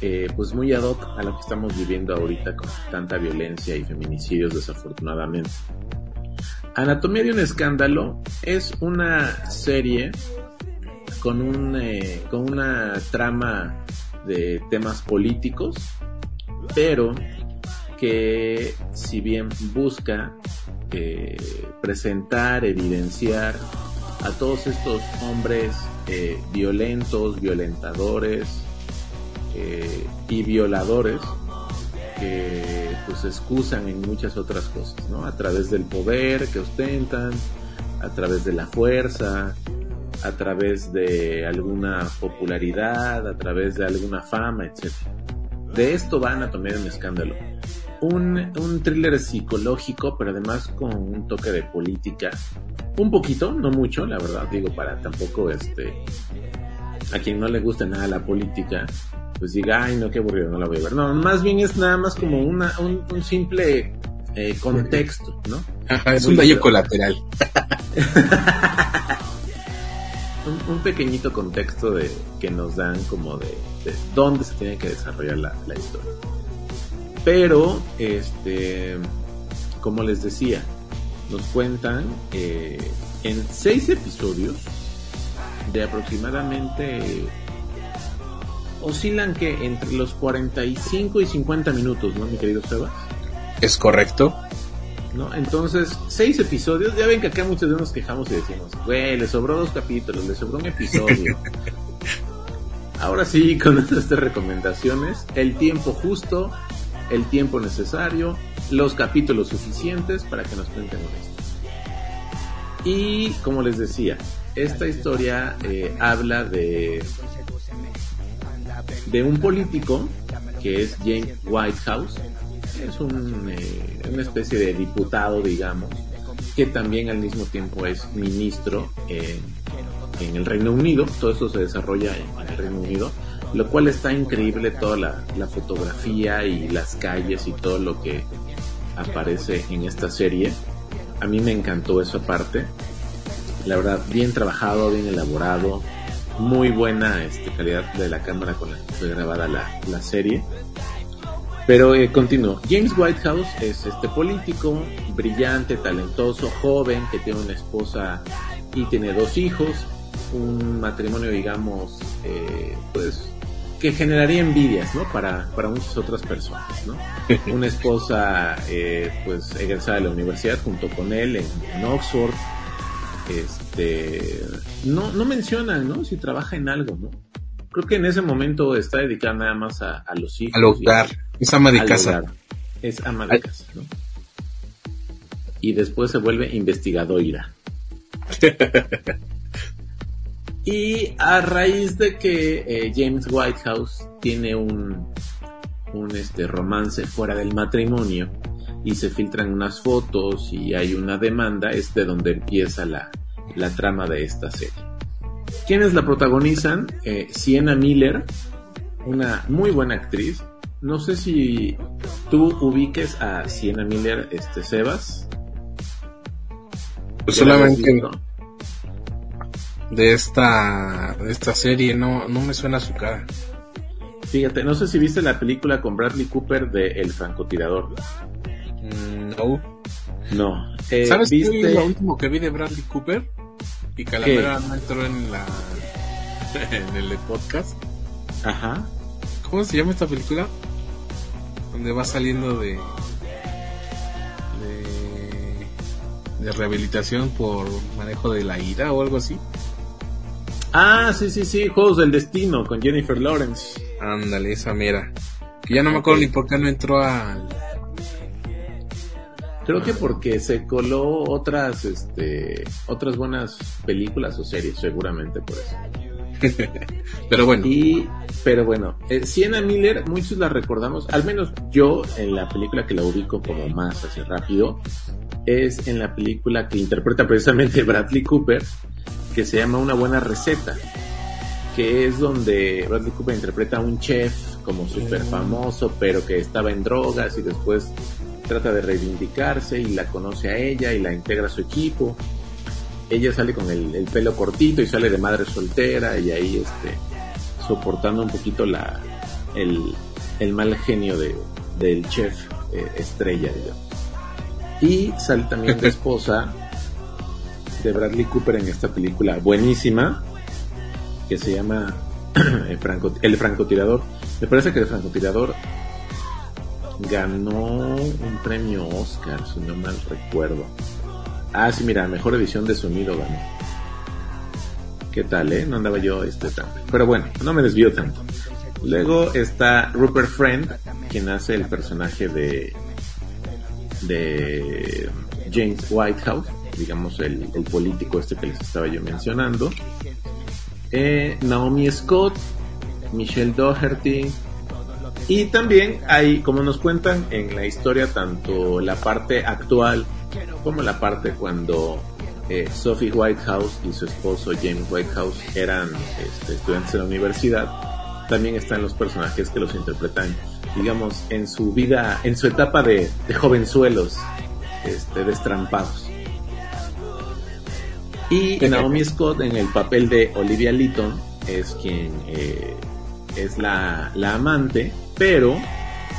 eh, pues muy ad hoc a lo que estamos viviendo ahorita con tanta violencia y feminicidios desafortunadamente. Anatomía de un escándalo es una serie con un eh, con una trama de temas políticos, pero que si bien busca eh, presentar, evidenciar a todos estos hombres eh, violentos, violentadores eh, y violadores que pues excusan en muchas otras cosas, ¿no? A través del poder que ostentan, a través de la fuerza, a través de alguna popularidad, a través de alguna fama, etc. De esto van a tomar un escándalo. Un, un thriller psicológico, pero además con un toque de política. Un poquito, no mucho, la verdad, digo, para tampoco este. A quien no le guste nada la política, pues diga, ay, no, qué aburrido, no la voy a ver. No, más bien es nada más como una, un, un simple eh, contexto, ¿no? Ajá, es Muy un daño colateral. *laughs* un, pequeñito contexto de que nos dan como de, de dónde se tiene que desarrollar la, la historia. Pero, este, como les decía, nos cuentan eh, en seis episodios de aproximadamente oscilan que entre los 45 y 50 minutos, ¿no, mi querido Sebas? Es correcto. ¿No? Entonces, seis episodios, ya ven que acá muchos de nos quejamos y decimos, güey, le sobró dos capítulos, le sobró un episodio. *laughs* Ahora sí, con nuestras recomendaciones, el tiempo justo, el tiempo necesario, los capítulos suficientes para que nos cuenten una historia. Y como les decía, esta historia eh, habla de de un político que es James Whitehouse es un, eh, una especie de diputado, digamos, que también al mismo tiempo es ministro en, en el Reino Unido. Todo esto se desarrolla en el Reino Unido, lo cual está increíble toda la, la fotografía y las calles y todo lo que aparece en esta serie. A mí me encantó esa parte. La verdad, bien trabajado, bien elaborado, muy buena este, calidad de la cámara con la que fue grabada la, la serie. Pero eh, continúo. James Whitehouse es este político brillante, talentoso, joven, que tiene una esposa y tiene dos hijos. Un matrimonio, digamos, eh, pues que generaría envidias, ¿no? Para, para muchas otras personas, ¿no? *laughs* Una esposa, eh, pues, egresada de la universidad junto con él en, en Oxford. Este, no, no mencionan, ¿no? Si trabaja en algo, ¿no? Creo que en ese momento está dedicada nada más a, a los hijos. Al hogar. y Es ama de casa. hogar. Es ama de casa, ¿no? Y después se vuelve investigadora. *laughs* Y a raíz de que eh, James Whitehouse tiene un, un este, romance fuera del matrimonio y se filtran unas fotos y hay una demanda, es de donde empieza la, la trama de esta serie. ¿Quiénes la protagonizan? Eh, Sienna Miller, una muy buena actriz. No sé si tú ubiques a Sienna Miller, este Sebas. Pues solamente de esta de esta serie no, no me suena su cara. Fíjate, no sé si viste la película con Bradley Cooper de El francotirador. No. No. Eh, ¿Sabes ¿viste? lo último que vi de Bradley Cooper? Y Calavera no entró en la *laughs* en el podcast. Ajá. ¿Cómo se llama esta película? Donde va saliendo de de, de rehabilitación por manejo de la ira o algo así. Ah, sí, sí, sí, Juegos del Destino con Jennifer Lawrence. Ándale, esa mera. Que ya no me acuerdo ni por qué no entró al... Creo que porque se coló otras, este, otras buenas películas o series, seguramente por eso. *laughs* pero bueno. Y, pero bueno, eh, Sienna Miller, muchos la recordamos, al menos yo en la película que la ubico como más así rápido, es en la película que interpreta precisamente *laughs* Bradley Cooper, que se llama Una buena receta, que es donde Bradley Cooper interpreta a un chef como súper famoso, pero que estaba en drogas y después trata de reivindicarse y la conoce a ella y la integra a su equipo. Ella sale con el, pelo cortito y sale de madre soltera y ahí este, soportando un poquito la, el, mal genio de, del chef eh, estrella, Y sale también de *laughs* esposa de Bradley Cooper en esta película buenísima que se llama *clears throat* el, francotirador. Me parece que el francotirador ganó un premio Oscar, si no mal recuerdo. Ah, sí, mira, mejor edición de sonido ganó. ¿Qué tal, eh? No andaba yo este tan. Pero bueno, no me desvío tanto. Luego está Rupert Friend, quien hace el personaje de de James Whitehouse digamos, el, político este que les estaba yo mencionando. Eh, Naomi Scott, Michelle Doherty. Y también hay, como nos cuentan en la historia, tanto la parte actual como la parte cuando eh, Sophie Whitehouse y su esposo James Whitehouse eran este, estudiantes de la universidad, también están los personajes que los interpretan, digamos, en su vida, en su etapa de, de jovenzuelos, este, destrampados. Y Naomi Scott en el papel de Olivia Litton es quien eh, es la, amante, pero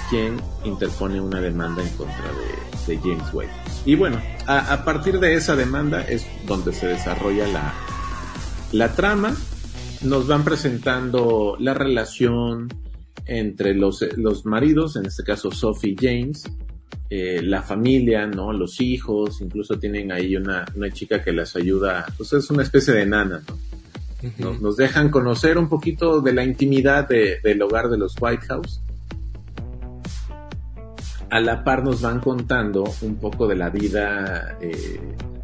quien interpone una demanda en contra de, James Wade. Y bueno, a, partir de esa demanda es donde se desarrolla la, la trama. Nos van presentando la relación entre los, los maridos, en este caso Sophie y James, eh, la familia, ¿no? Los hijos, incluso tienen ahí una, una chica que les ayuda, pues es una especie de nana, ¿no? nos, dejan conocer un poquito de la intimidad del hogar de los White House. A la par nos van contando un poco de la vida eh,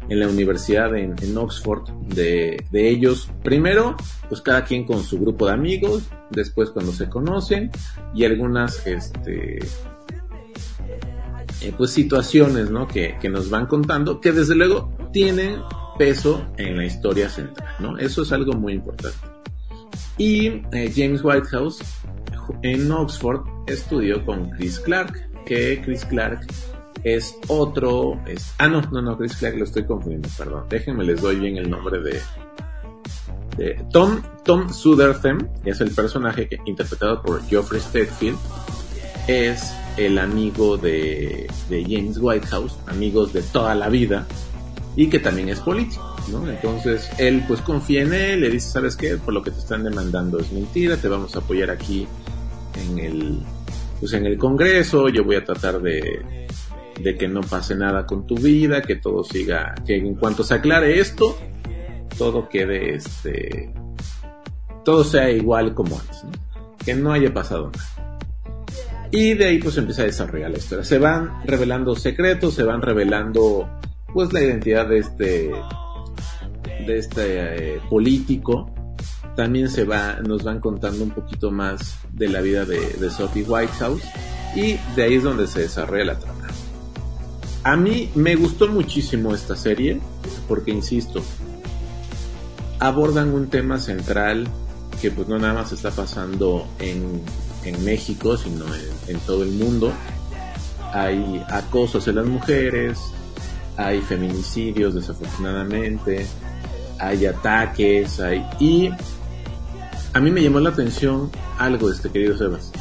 en la universidad en, Oxford, de, de, ellos. Primero, pues cada quien con su grupo de amigos, después cuando se conocen y algunas, este, eh, pues situaciones ¿no? que, nos van contando que desde luego tienen peso en la historia central, ¿no? Eso es algo muy importante. Y eh, James Whitehouse en Oxford estudió con Chris Clark, que Chris Clark es otro, es, ah no, no, no, Chris Clark lo estoy confundiendo, perdón, déjenme les doy bien el nombre de, de Tom, Tom Sutherland, es el personaje que, interpretado por Geoffrey Stedfield, es el amigo de, James Whitehouse, amigos de toda la vida, y que también es político, ¿no? Entonces él pues confía en él, le dice, ¿sabes qué? Por lo que te están demandando es mentira, te vamos a apoyar aquí en el, pues en el Congreso, yo voy a tratar de, de que no pase nada con tu vida, que todo siga, que en cuanto se aclare esto, todo quede este, todo sea igual como antes, que no haya pasado nada. Y de ahí pues empieza a desarrollar la historia. Se van revelando secretos, se van revelando pues la identidad de este de este eh, político también se va, nos van contando un poquito más de la vida de, Sophie Whitehouse y de ahí es donde se desarrolla la trama. A mí me gustó muchísimo esta serie porque, insisto, abordan un tema central que pues no nada más está pasando en, en México, sino en, en todo el mundo. Hay acoso hacia las mujeres, hay feminicidios desafortunadamente, hay ataques, hay... Y a mí me llamó la atención algo, este querido Sebas.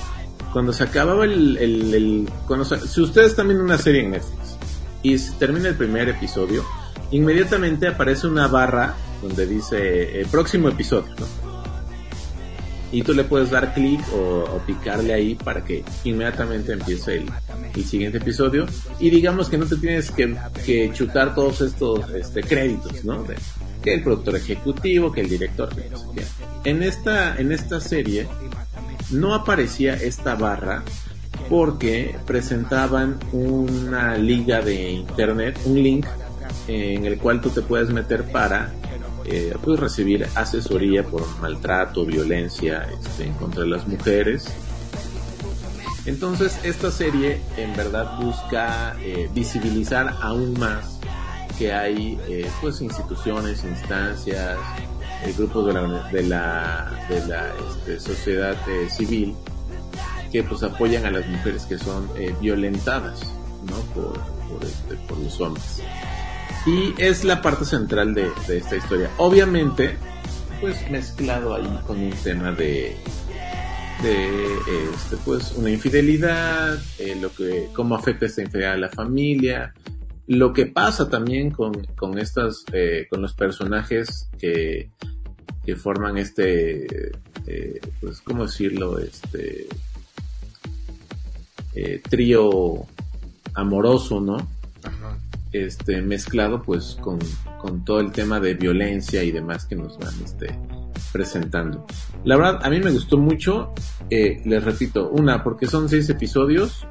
Cuando se acababa el... el, el cuando se- si ustedes están viendo una serie en Netflix y se termina el primer episodio, inmediatamente aparece una barra donde dice eh, próximo episodio, ¿no? Y tú le puedes dar clic o, picarle ahí para que inmediatamente empiece el, siguiente episodio. Y digamos que no te tienes que, chutar todos estos este, créditos, ¿no? Que el productor ejecutivo, que el director. En esta, en esta serie no aparecía esta barra porque presentaban una liga de internet, un link en el cual tú te puedes meter para eh, pues recibir asesoría por maltrato, violencia este, contra las mujeres. Entonces esta serie en verdad busca eh, visibilizar aún más que hay eh, pues instituciones, instancias, eh, grupos de la, de la, este, sociedad eh, civil que pues apoyan a las mujeres que son eh, violentadas ¿no? por, este, por los hombres. Y es la parte central de, de esta historia. Obviamente, pues mezclado ahí con un tema de, de este, pues una infidelidad, lo que, cómo afecta esta infidelidad a la familia, lo que pasa también con, con estas, eh, con los personajes que, que forman este, eh, pues, ¿cómo decirlo? Este, eh, trío amoroso, ¿no? Este, mezclado pues con, con todo el tema de violencia y demás que nos van este, presentando. La verdad, a mí me gustó mucho, eh, les repito, una, porque son seis episodios,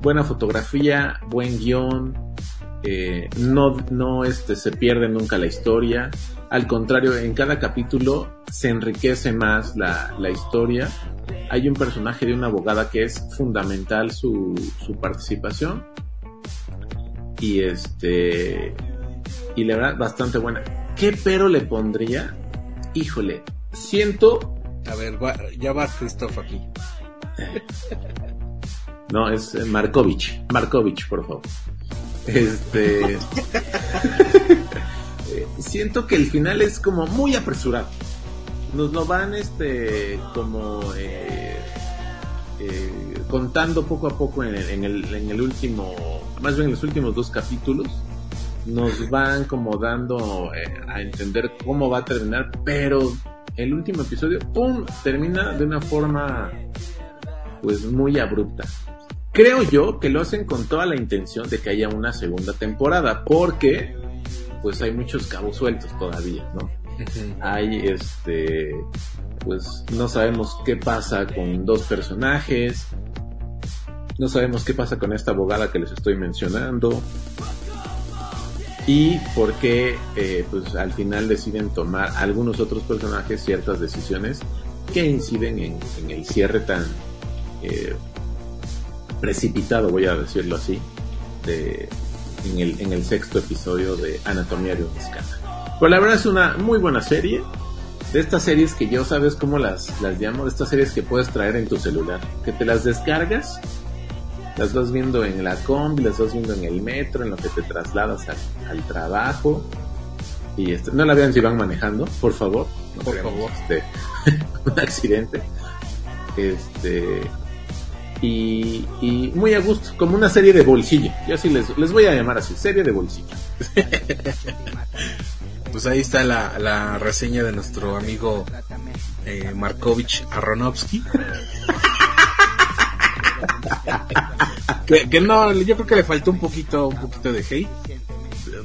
buena fotografía, buen guion, eh, no, no este, se pierde nunca la historia, al contrario, en cada capítulo se enriquece más la, la historia. Hay un personaje de una abogada que es fundamental su, su participación. Y este. Y la verdad, bastante buena. ¿Qué pero le pondría? Híjole, siento. A ver, va- ya va Christoph aquí. *laughs* No, es eh, Markovich. Markovich, por favor. Este. *laughs* siento que el final es como muy apresurado. Nos lo van, este, como. eh, eh, contando poco a poco en el, en el, en el último. Más bien en los últimos dos capítulos. Nos van como dando eh, a entender cómo va a terminar, pero el último episodio, ¡pum! termina de una forma pues muy abrupta. Creo yo que lo hacen con toda la intención de que haya una segunda temporada, porque pues hay muchos cabos sueltos todavía, ¿no? Hay este pues no sabemos qué pasa con dos personajes, no sabemos qué pasa con esta abogada que les estoy mencionando y por qué eh, pues al final deciden tomar algunos otros personajes ciertas decisiones que inciden en, en el cierre tan eh, precipitado, voy a decirlo así, de, en, el, en el sexto episodio de Anatomía de un escándalo. Pero la verdad es una muy buena serie. De estas series que yo sabes cómo las, las llamo, de estas series que puedes traer en tu celular, que te las descargas, las vas viendo en la combi, las vas viendo en el metro, en lo que te trasladas al, al trabajo. Y este, no la vean si van manejando, por favor. No Por favor. este, *laughs* un accidente. Este, y, y muy a gusto, como una serie de bolsillo. Yo así les, les voy a llamar así, serie de bolsillo. *laughs* Pues ahí está la, la reseña de nuestro amigo eh, Markovich Aronovsky. *laughs* que, que no, yo creo que le faltó un poquito, un poquito de hate.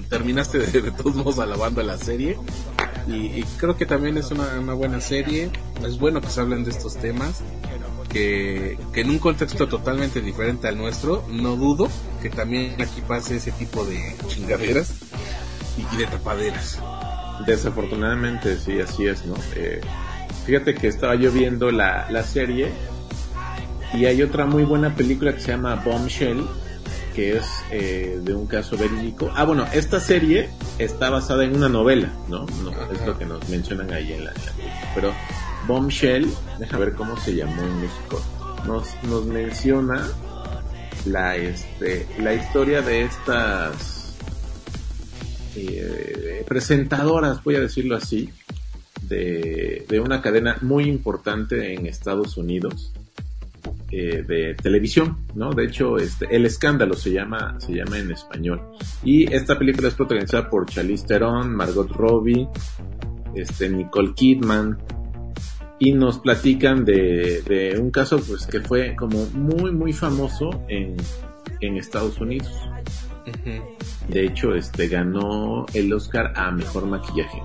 Terminaste de, de todos modos alabando la serie. Y, y creo que también es una, una buena serie. Es bueno que se hablen de estos temas. Que, que en un contexto totalmente diferente al nuestro, no dudo que también aquí pase ese tipo de chingaderas y, y de tapaderas. Desafortunadamente, sí, así es, ¿no? Eh, fíjate que estaba yo viendo la, la serie y hay otra muy buena película que se llama Bombshell, que es eh, de un caso verídico. Ah, bueno, esta serie está basada en una novela, ¿no? no es lo que nos mencionan ahí en la, en la Pero Bombshell, deja ver cómo se llamó en México, nos, nos menciona la, este, la historia de estas eh, presentadoras, voy a decirlo así, de, de una cadena muy importante en Estados Unidos eh, de televisión, ¿no? De hecho, este, El Escándalo se llama, se llama en español. Y esta película es protagonizada por Charlize Theron, Margot Robbie, este, Nicole Kidman, y nos platican de, de, un caso pues que fue como muy muy famoso en, en Estados Unidos. De hecho, este ganó el Oscar a mejor maquillaje.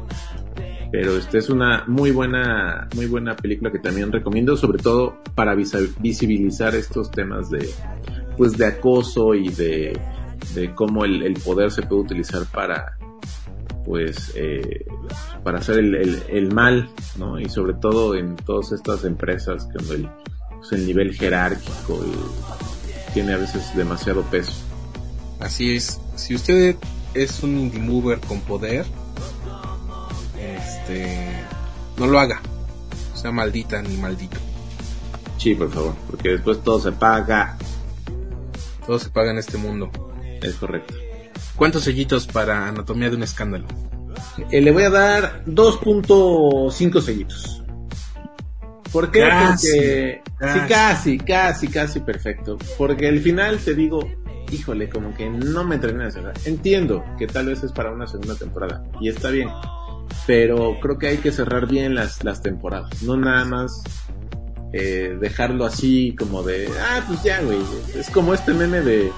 Pero este es una muy buena muy buena película que también recomiendo, sobre todo para visibilizar estos temas de pues de acoso y de, de cómo el, el poder se puede utilizar para pues eh, para hacer el, el, el, mal, ¿no? Y sobre todo en todas estas empresas cuando el, pues el nivel jerárquico tiene a veces demasiado peso. Así es, si usted es un indie mover con poder, este, no lo haga, sea maldita ni maldito. Sí, por favor, porque después todo se paga. Todo se paga en este mundo. Es correcto. ¿Cuántos sellitos para Anatomía de un Escándalo? Eh, le voy a dar 2.5 sellitos. ¿Por qué? Casi, Porque casi. sí, casi, casi, casi perfecto. Porque el final te digo, híjole, como que no me termina de cerrar. Entiendo que tal vez es para una segunda temporada y está bien, pero creo que hay que cerrar bien las, las temporadas, no nada más eh, dejarlo así como de, ah, pues ya, güey. Es como este meme de,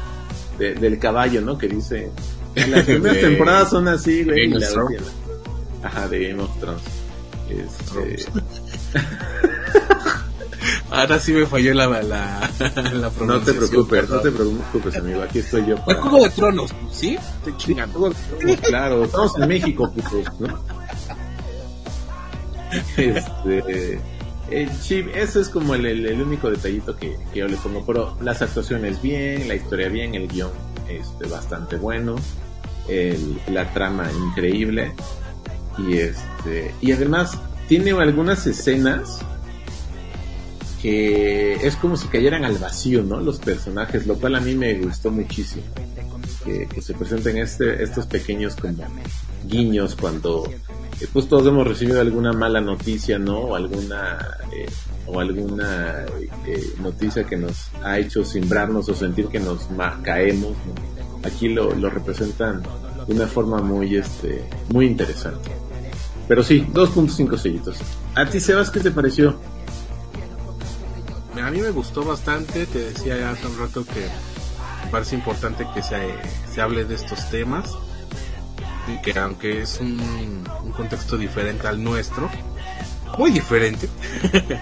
de- del caballo, ¿no? Que dice, *laughs* las primeras De- temporadas son así, güey. Game y la última- Ajá, de Game of Thrones. Este, *laughs* Ahora sí me falló la, la, la *laughs* no te pronunciación, preocupes, no te preocupes, amigo. Aquí estoy yo El para. Juego de Tronos, ¿sí? Te chingan. Claro, estamos en México, putos, ¿no? Este, eh, sí, eso es como el, el- único detallito que, que yo le pongo, pero las actuaciones bien, la historia bien, el guion este, bastante bueno, el- la trama increíble y este y además tiene algunas escenas que es como si cayeran al vacío, ¿no? Los personajes, lo cual a mí me gustó muchísimo. Que, que se presenten este, estos pequeños como guiños cuando eh, pues todos hemos recibido alguna mala noticia, ¿no? O alguna eh, o alguna eh, noticia que nos ha hecho simbrarnos o sentir que nos caemos. Aquí lo, lo representan de una forma muy este muy interesante. Pero sí, 2.5 sellitos. ¿A ti, Sebas, qué te pareció? A mí me gustó bastante, te decía ya hace un rato que me parece importante que se, se hable de estos temas que aunque es un, contexto diferente al nuestro, muy diferente,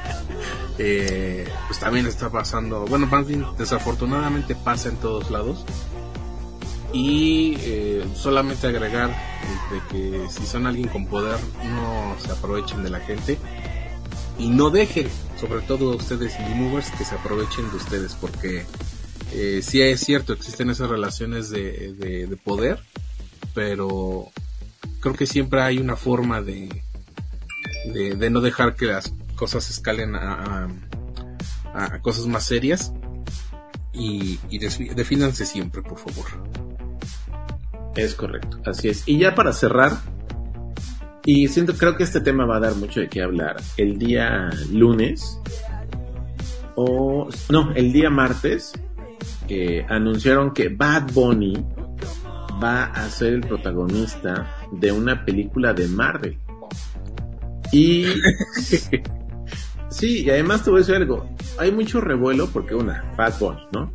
*laughs* eh, pues también está pasando, bueno, desafortunadamente pasa en todos lados. Y eh, solamente agregar de que si son alguien con poder no se aprovechen de la gente y no dejen, sobre todo ustedes indie movers, que se aprovechen de ustedes, porque eh, sí es cierto, existen esas relaciones de poder, pero creo que siempre hay una forma de, de, no dejar que las cosas escalen a, a, cosas más serias y, y siempre, por favor. Es correcto, así es. Y ya para cerrar, y siento, creo que este tema va a dar mucho de qué hablar. El día lunes, o no, el día martes, eh, anunciaron que Bad Bunny va a ser el protagonista de una película de Marvel. Y *laughs* sí, y además te voy a decir algo. Hay mucho revuelo porque una, Bad Bunny, ¿no?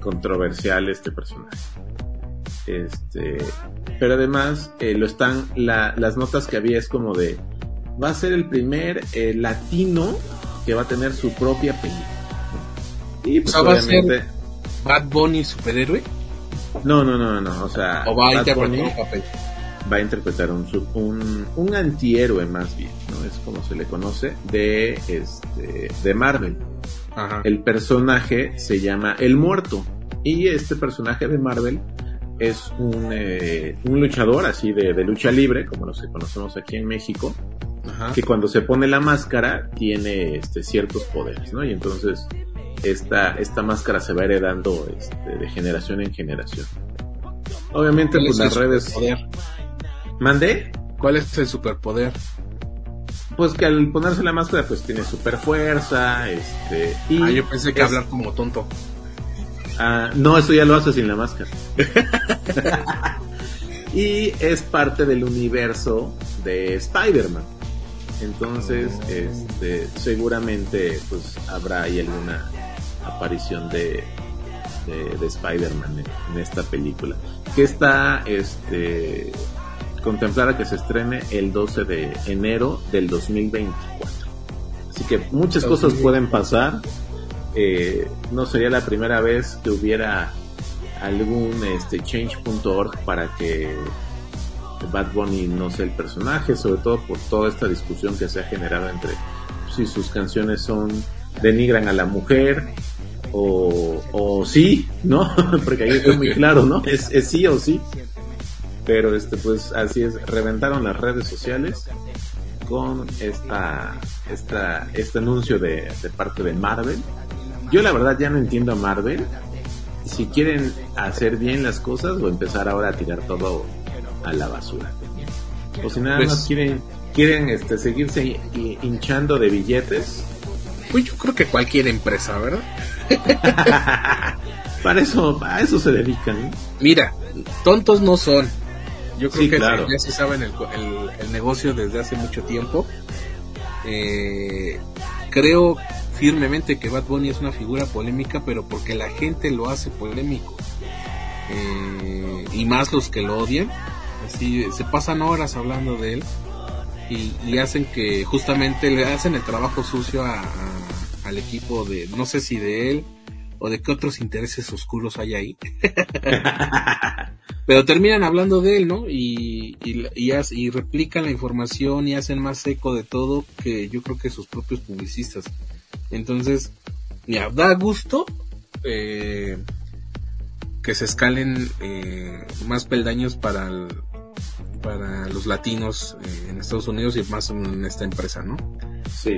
Controversial este personaje. Este, pero además eh, lo están la- las notas que había es como de va a ser el primer eh, latino que va a tener su propia película. Y O pues sea, ¿va a obviamente ser Bad Bunny superhéroe? No, no, no, no, o sea, ¿O va a interpretar un papel? va a interpretar un, un, un antihéroe más bien, ¿no? Es como se le conoce, de, este, de Marvel. El personaje se llama El Muerto. Y este personaje de Marvel es un, eh, un luchador así de, de, lucha libre, como los que conocemos aquí en México, que cuando se pone la máscara tiene este, ciertos poderes, ¿no? Y entonces esta, esta máscara se va heredando este, de generación en generación. Obviamente, pues las redes. Superpoder? ¿Mandé? ¿Cuál es el superpoder? Pues que al ponerse la máscara, pues tiene super fuerza, este. Y ah, yo pensé que es- hablar como tonto. Ah, no, eso ya lo hace sin la máscara. *laughs* y es parte del universo de Spider-Man. Entonces, este, seguramente pues habrá ahí alguna aparición de, de, de Spider-Man en, en esta película. Que está este, contemplada que se estrene el 12 de enero del 2024. Así que muchas cosas pueden pasar. Eh, no sería la primera vez que hubiera algún este, change.org para que Bad Bunny no sea el personaje, sobre todo por toda esta discusión que se ha generado entre si sus canciones son denigran a la mujer o, o sí, ¿no? *laughs* Porque ahí está muy claro, ¿no? Es, es sí o sí. Pero este pues así es, reventaron las redes sociales con esta, esta, este anuncio de, de parte de Marvel. Yo la verdad ya no entiendo a Marvel. Si quieren hacer bien las cosas o empezar ahora a tirar todo a la basura. O si nada Pues- más quieren, quieren este, seguirse hi- hinchando de billetes. Pues yo creo que cualquier empresa, ¿verdad? *laughs* Para eso, para eso se dedican. Mira, tontos no son. Yo creo Sí, que claro. ya se saben el, el- el negocio desde hace mucho tiempo. Eh, creo firmemente que Bad Bunny es una figura polémica, pero porque la gente lo hace polémico. Eh, y más los que lo odian. Así se pasan horas hablando de él y, y hacen que justamente le hacen el trabajo sucio a- a- al equipo de, no sé si de él o de qué otros intereses oscuros hay ahí. *laughs* Pero terminan hablando de él, ¿no? Y, y, y, replican la información y hacen más eco de todo que yo creo que sus propios publicistas. Entonces, mira, da gusto eh, que se escalen eh, más peldaños para, el- para los latinos eh, en Estados Unidos y más en esta empresa, ¿no? Sí.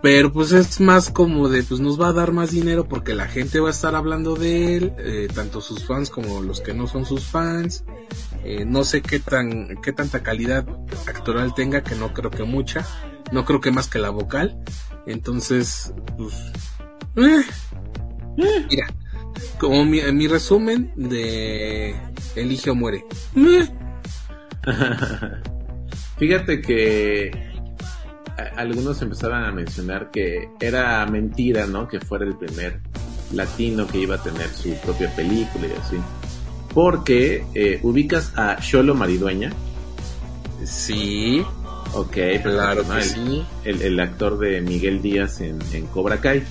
Pero pues es más como de, pues nos va a dar más dinero porque la gente va a estar hablando de él, eh, tanto sus fans como los que no son sus fans. Eh, no sé qué tan, qué tanta calidad actoral tenga, que no creo que mucha. No creo que más que la vocal. Entonces, pues, eh, eh, mira, como mi, mi resumen de Elige o muere. *laughs* Fíjate que algunos empezaban a mencionar que era mentira, ¿no? Que fuera el primer latino que iba a tener su propia película y así. Porque eh, ubicas a Sholo Maridueña. Sí. Ok, Claro que el, sí. El, el actor de Miguel Díaz en, en Cobra Kai.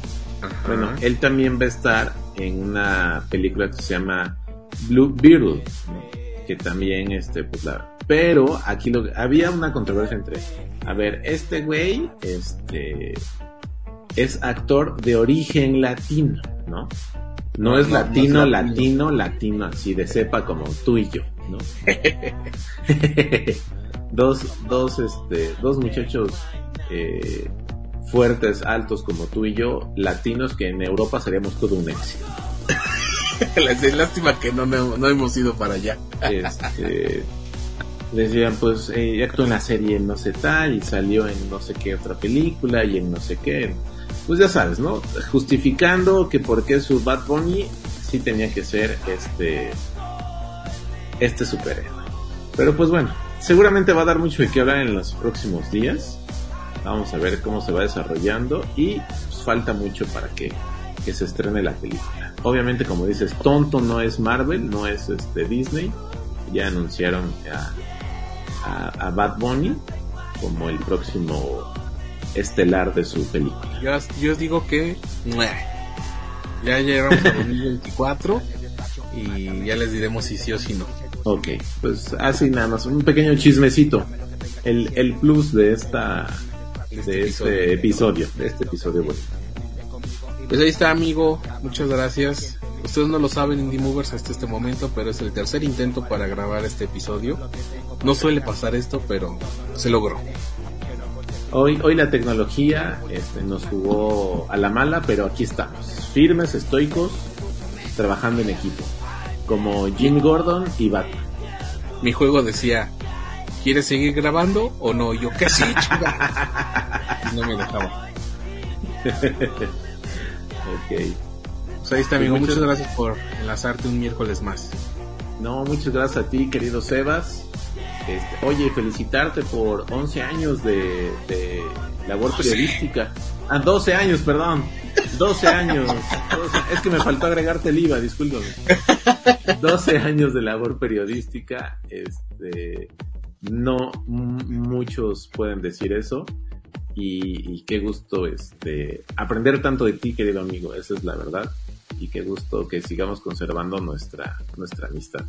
Bueno, él también va a estar en una película que se llama Blue Beetle, que también, este, pues la... Pero aquí lo, había una controversia entre, a ver, este güey, este, es actor de origen latino, ¿no? No, es no, latino, no es latino. latino, latino, así de cepa como tú y yo, ¿no? *laughs* dos, dos, este, dos muchachos eh, fuertes, altos como tú y yo, latinos que en Europa seríamos todo un éxito. *laughs* Lástima que no, no, no hemos ido para allá. Este, decían, pues, eh, actuó en la serie no sé tal y salió en no sé qué otra película y en no sé qué. Pues ya sabes, ¿no? Justificando que porque su Bad Bunny sí tenía que ser este este superhéroe. Pero pues bueno, seguramente va a dar mucho de qué hablar en los próximos días. Vamos a ver cómo se va desarrollando y pues, falta mucho para que, que se estrene la película. Obviamente, como dices, tonto no es Marvel, no es este Disney. Ya anunciaron a, a, a Bad Bunny como el próximo estelar de su película. Yo, yo digo que ya llegamos a 2024 y ya les diremos si sí o si no. Ok, pues así nada más, un pequeño chismecito. El, el plus de esta de este episodio, de este episodio bueno. Pues ahí está, amigo. Muchas gracias. Ustedes no lo saben, Indie Movers, hasta este momento, pero es el tercer intento para grabar este episodio. No suele pasar esto, pero se logró. Hoy, hoy la tecnología este, nos jugó a la mala, pero aquí estamos, firmes, estoicos, trabajando en equipo, como Jim Gordon y Batman. Mi juego decía, ¿quieres seguir grabando o no? Y yo, que sí, *laughs* chica. no me dejaba. *laughs* ok. Pues ahí está, amigo. Pues muchas, muchas gracias por enlazarte un miércoles más. No, muchas gracias a ti, querido Sebas. Este, oye, felicitarte por 11 años de, de labor periodística. Ah, 12 años, perdón. 12 años. 12, es que me faltó agregarte el IVA, discúlpame. 12 años de labor periodística. Este, no muchos pueden decir eso. Y, y, qué gusto este, aprender tanto de ti, querido amigo. Esa es la verdad. Y qué gusto que sigamos conservando nuestra, nuestra amistad.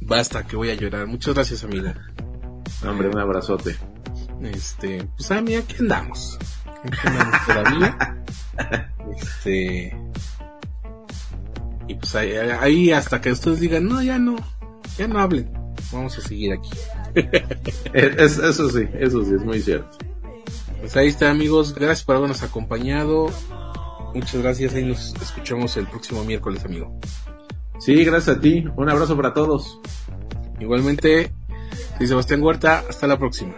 Basta, que voy a llorar. Muchas gracias, amigo. Hombre, un abrazote. Este, pues a mí aquí andamos. Aquí andamos todavía. *laughs* Este. Y pues ahí, ahí, hasta que ustedes digan, no, ya no, ya no hablen. Vamos a seguir aquí. *laughs* es, eso sí, eso sí, es muy cierto. Pues ahí está, amigos. Gracias por habernos acompañado. Muchas gracias. Ahí nos escuchamos el próximo miércoles, amigo. Sí, gracias a ti. Un abrazo para todos. Igualmente, soy Sebastián Huerta. Hasta la próxima.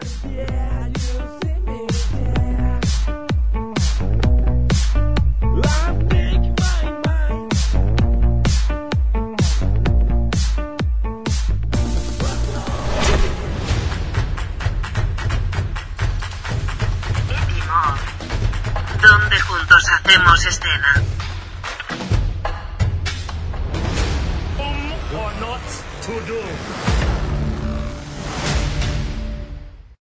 Escena. or not to do.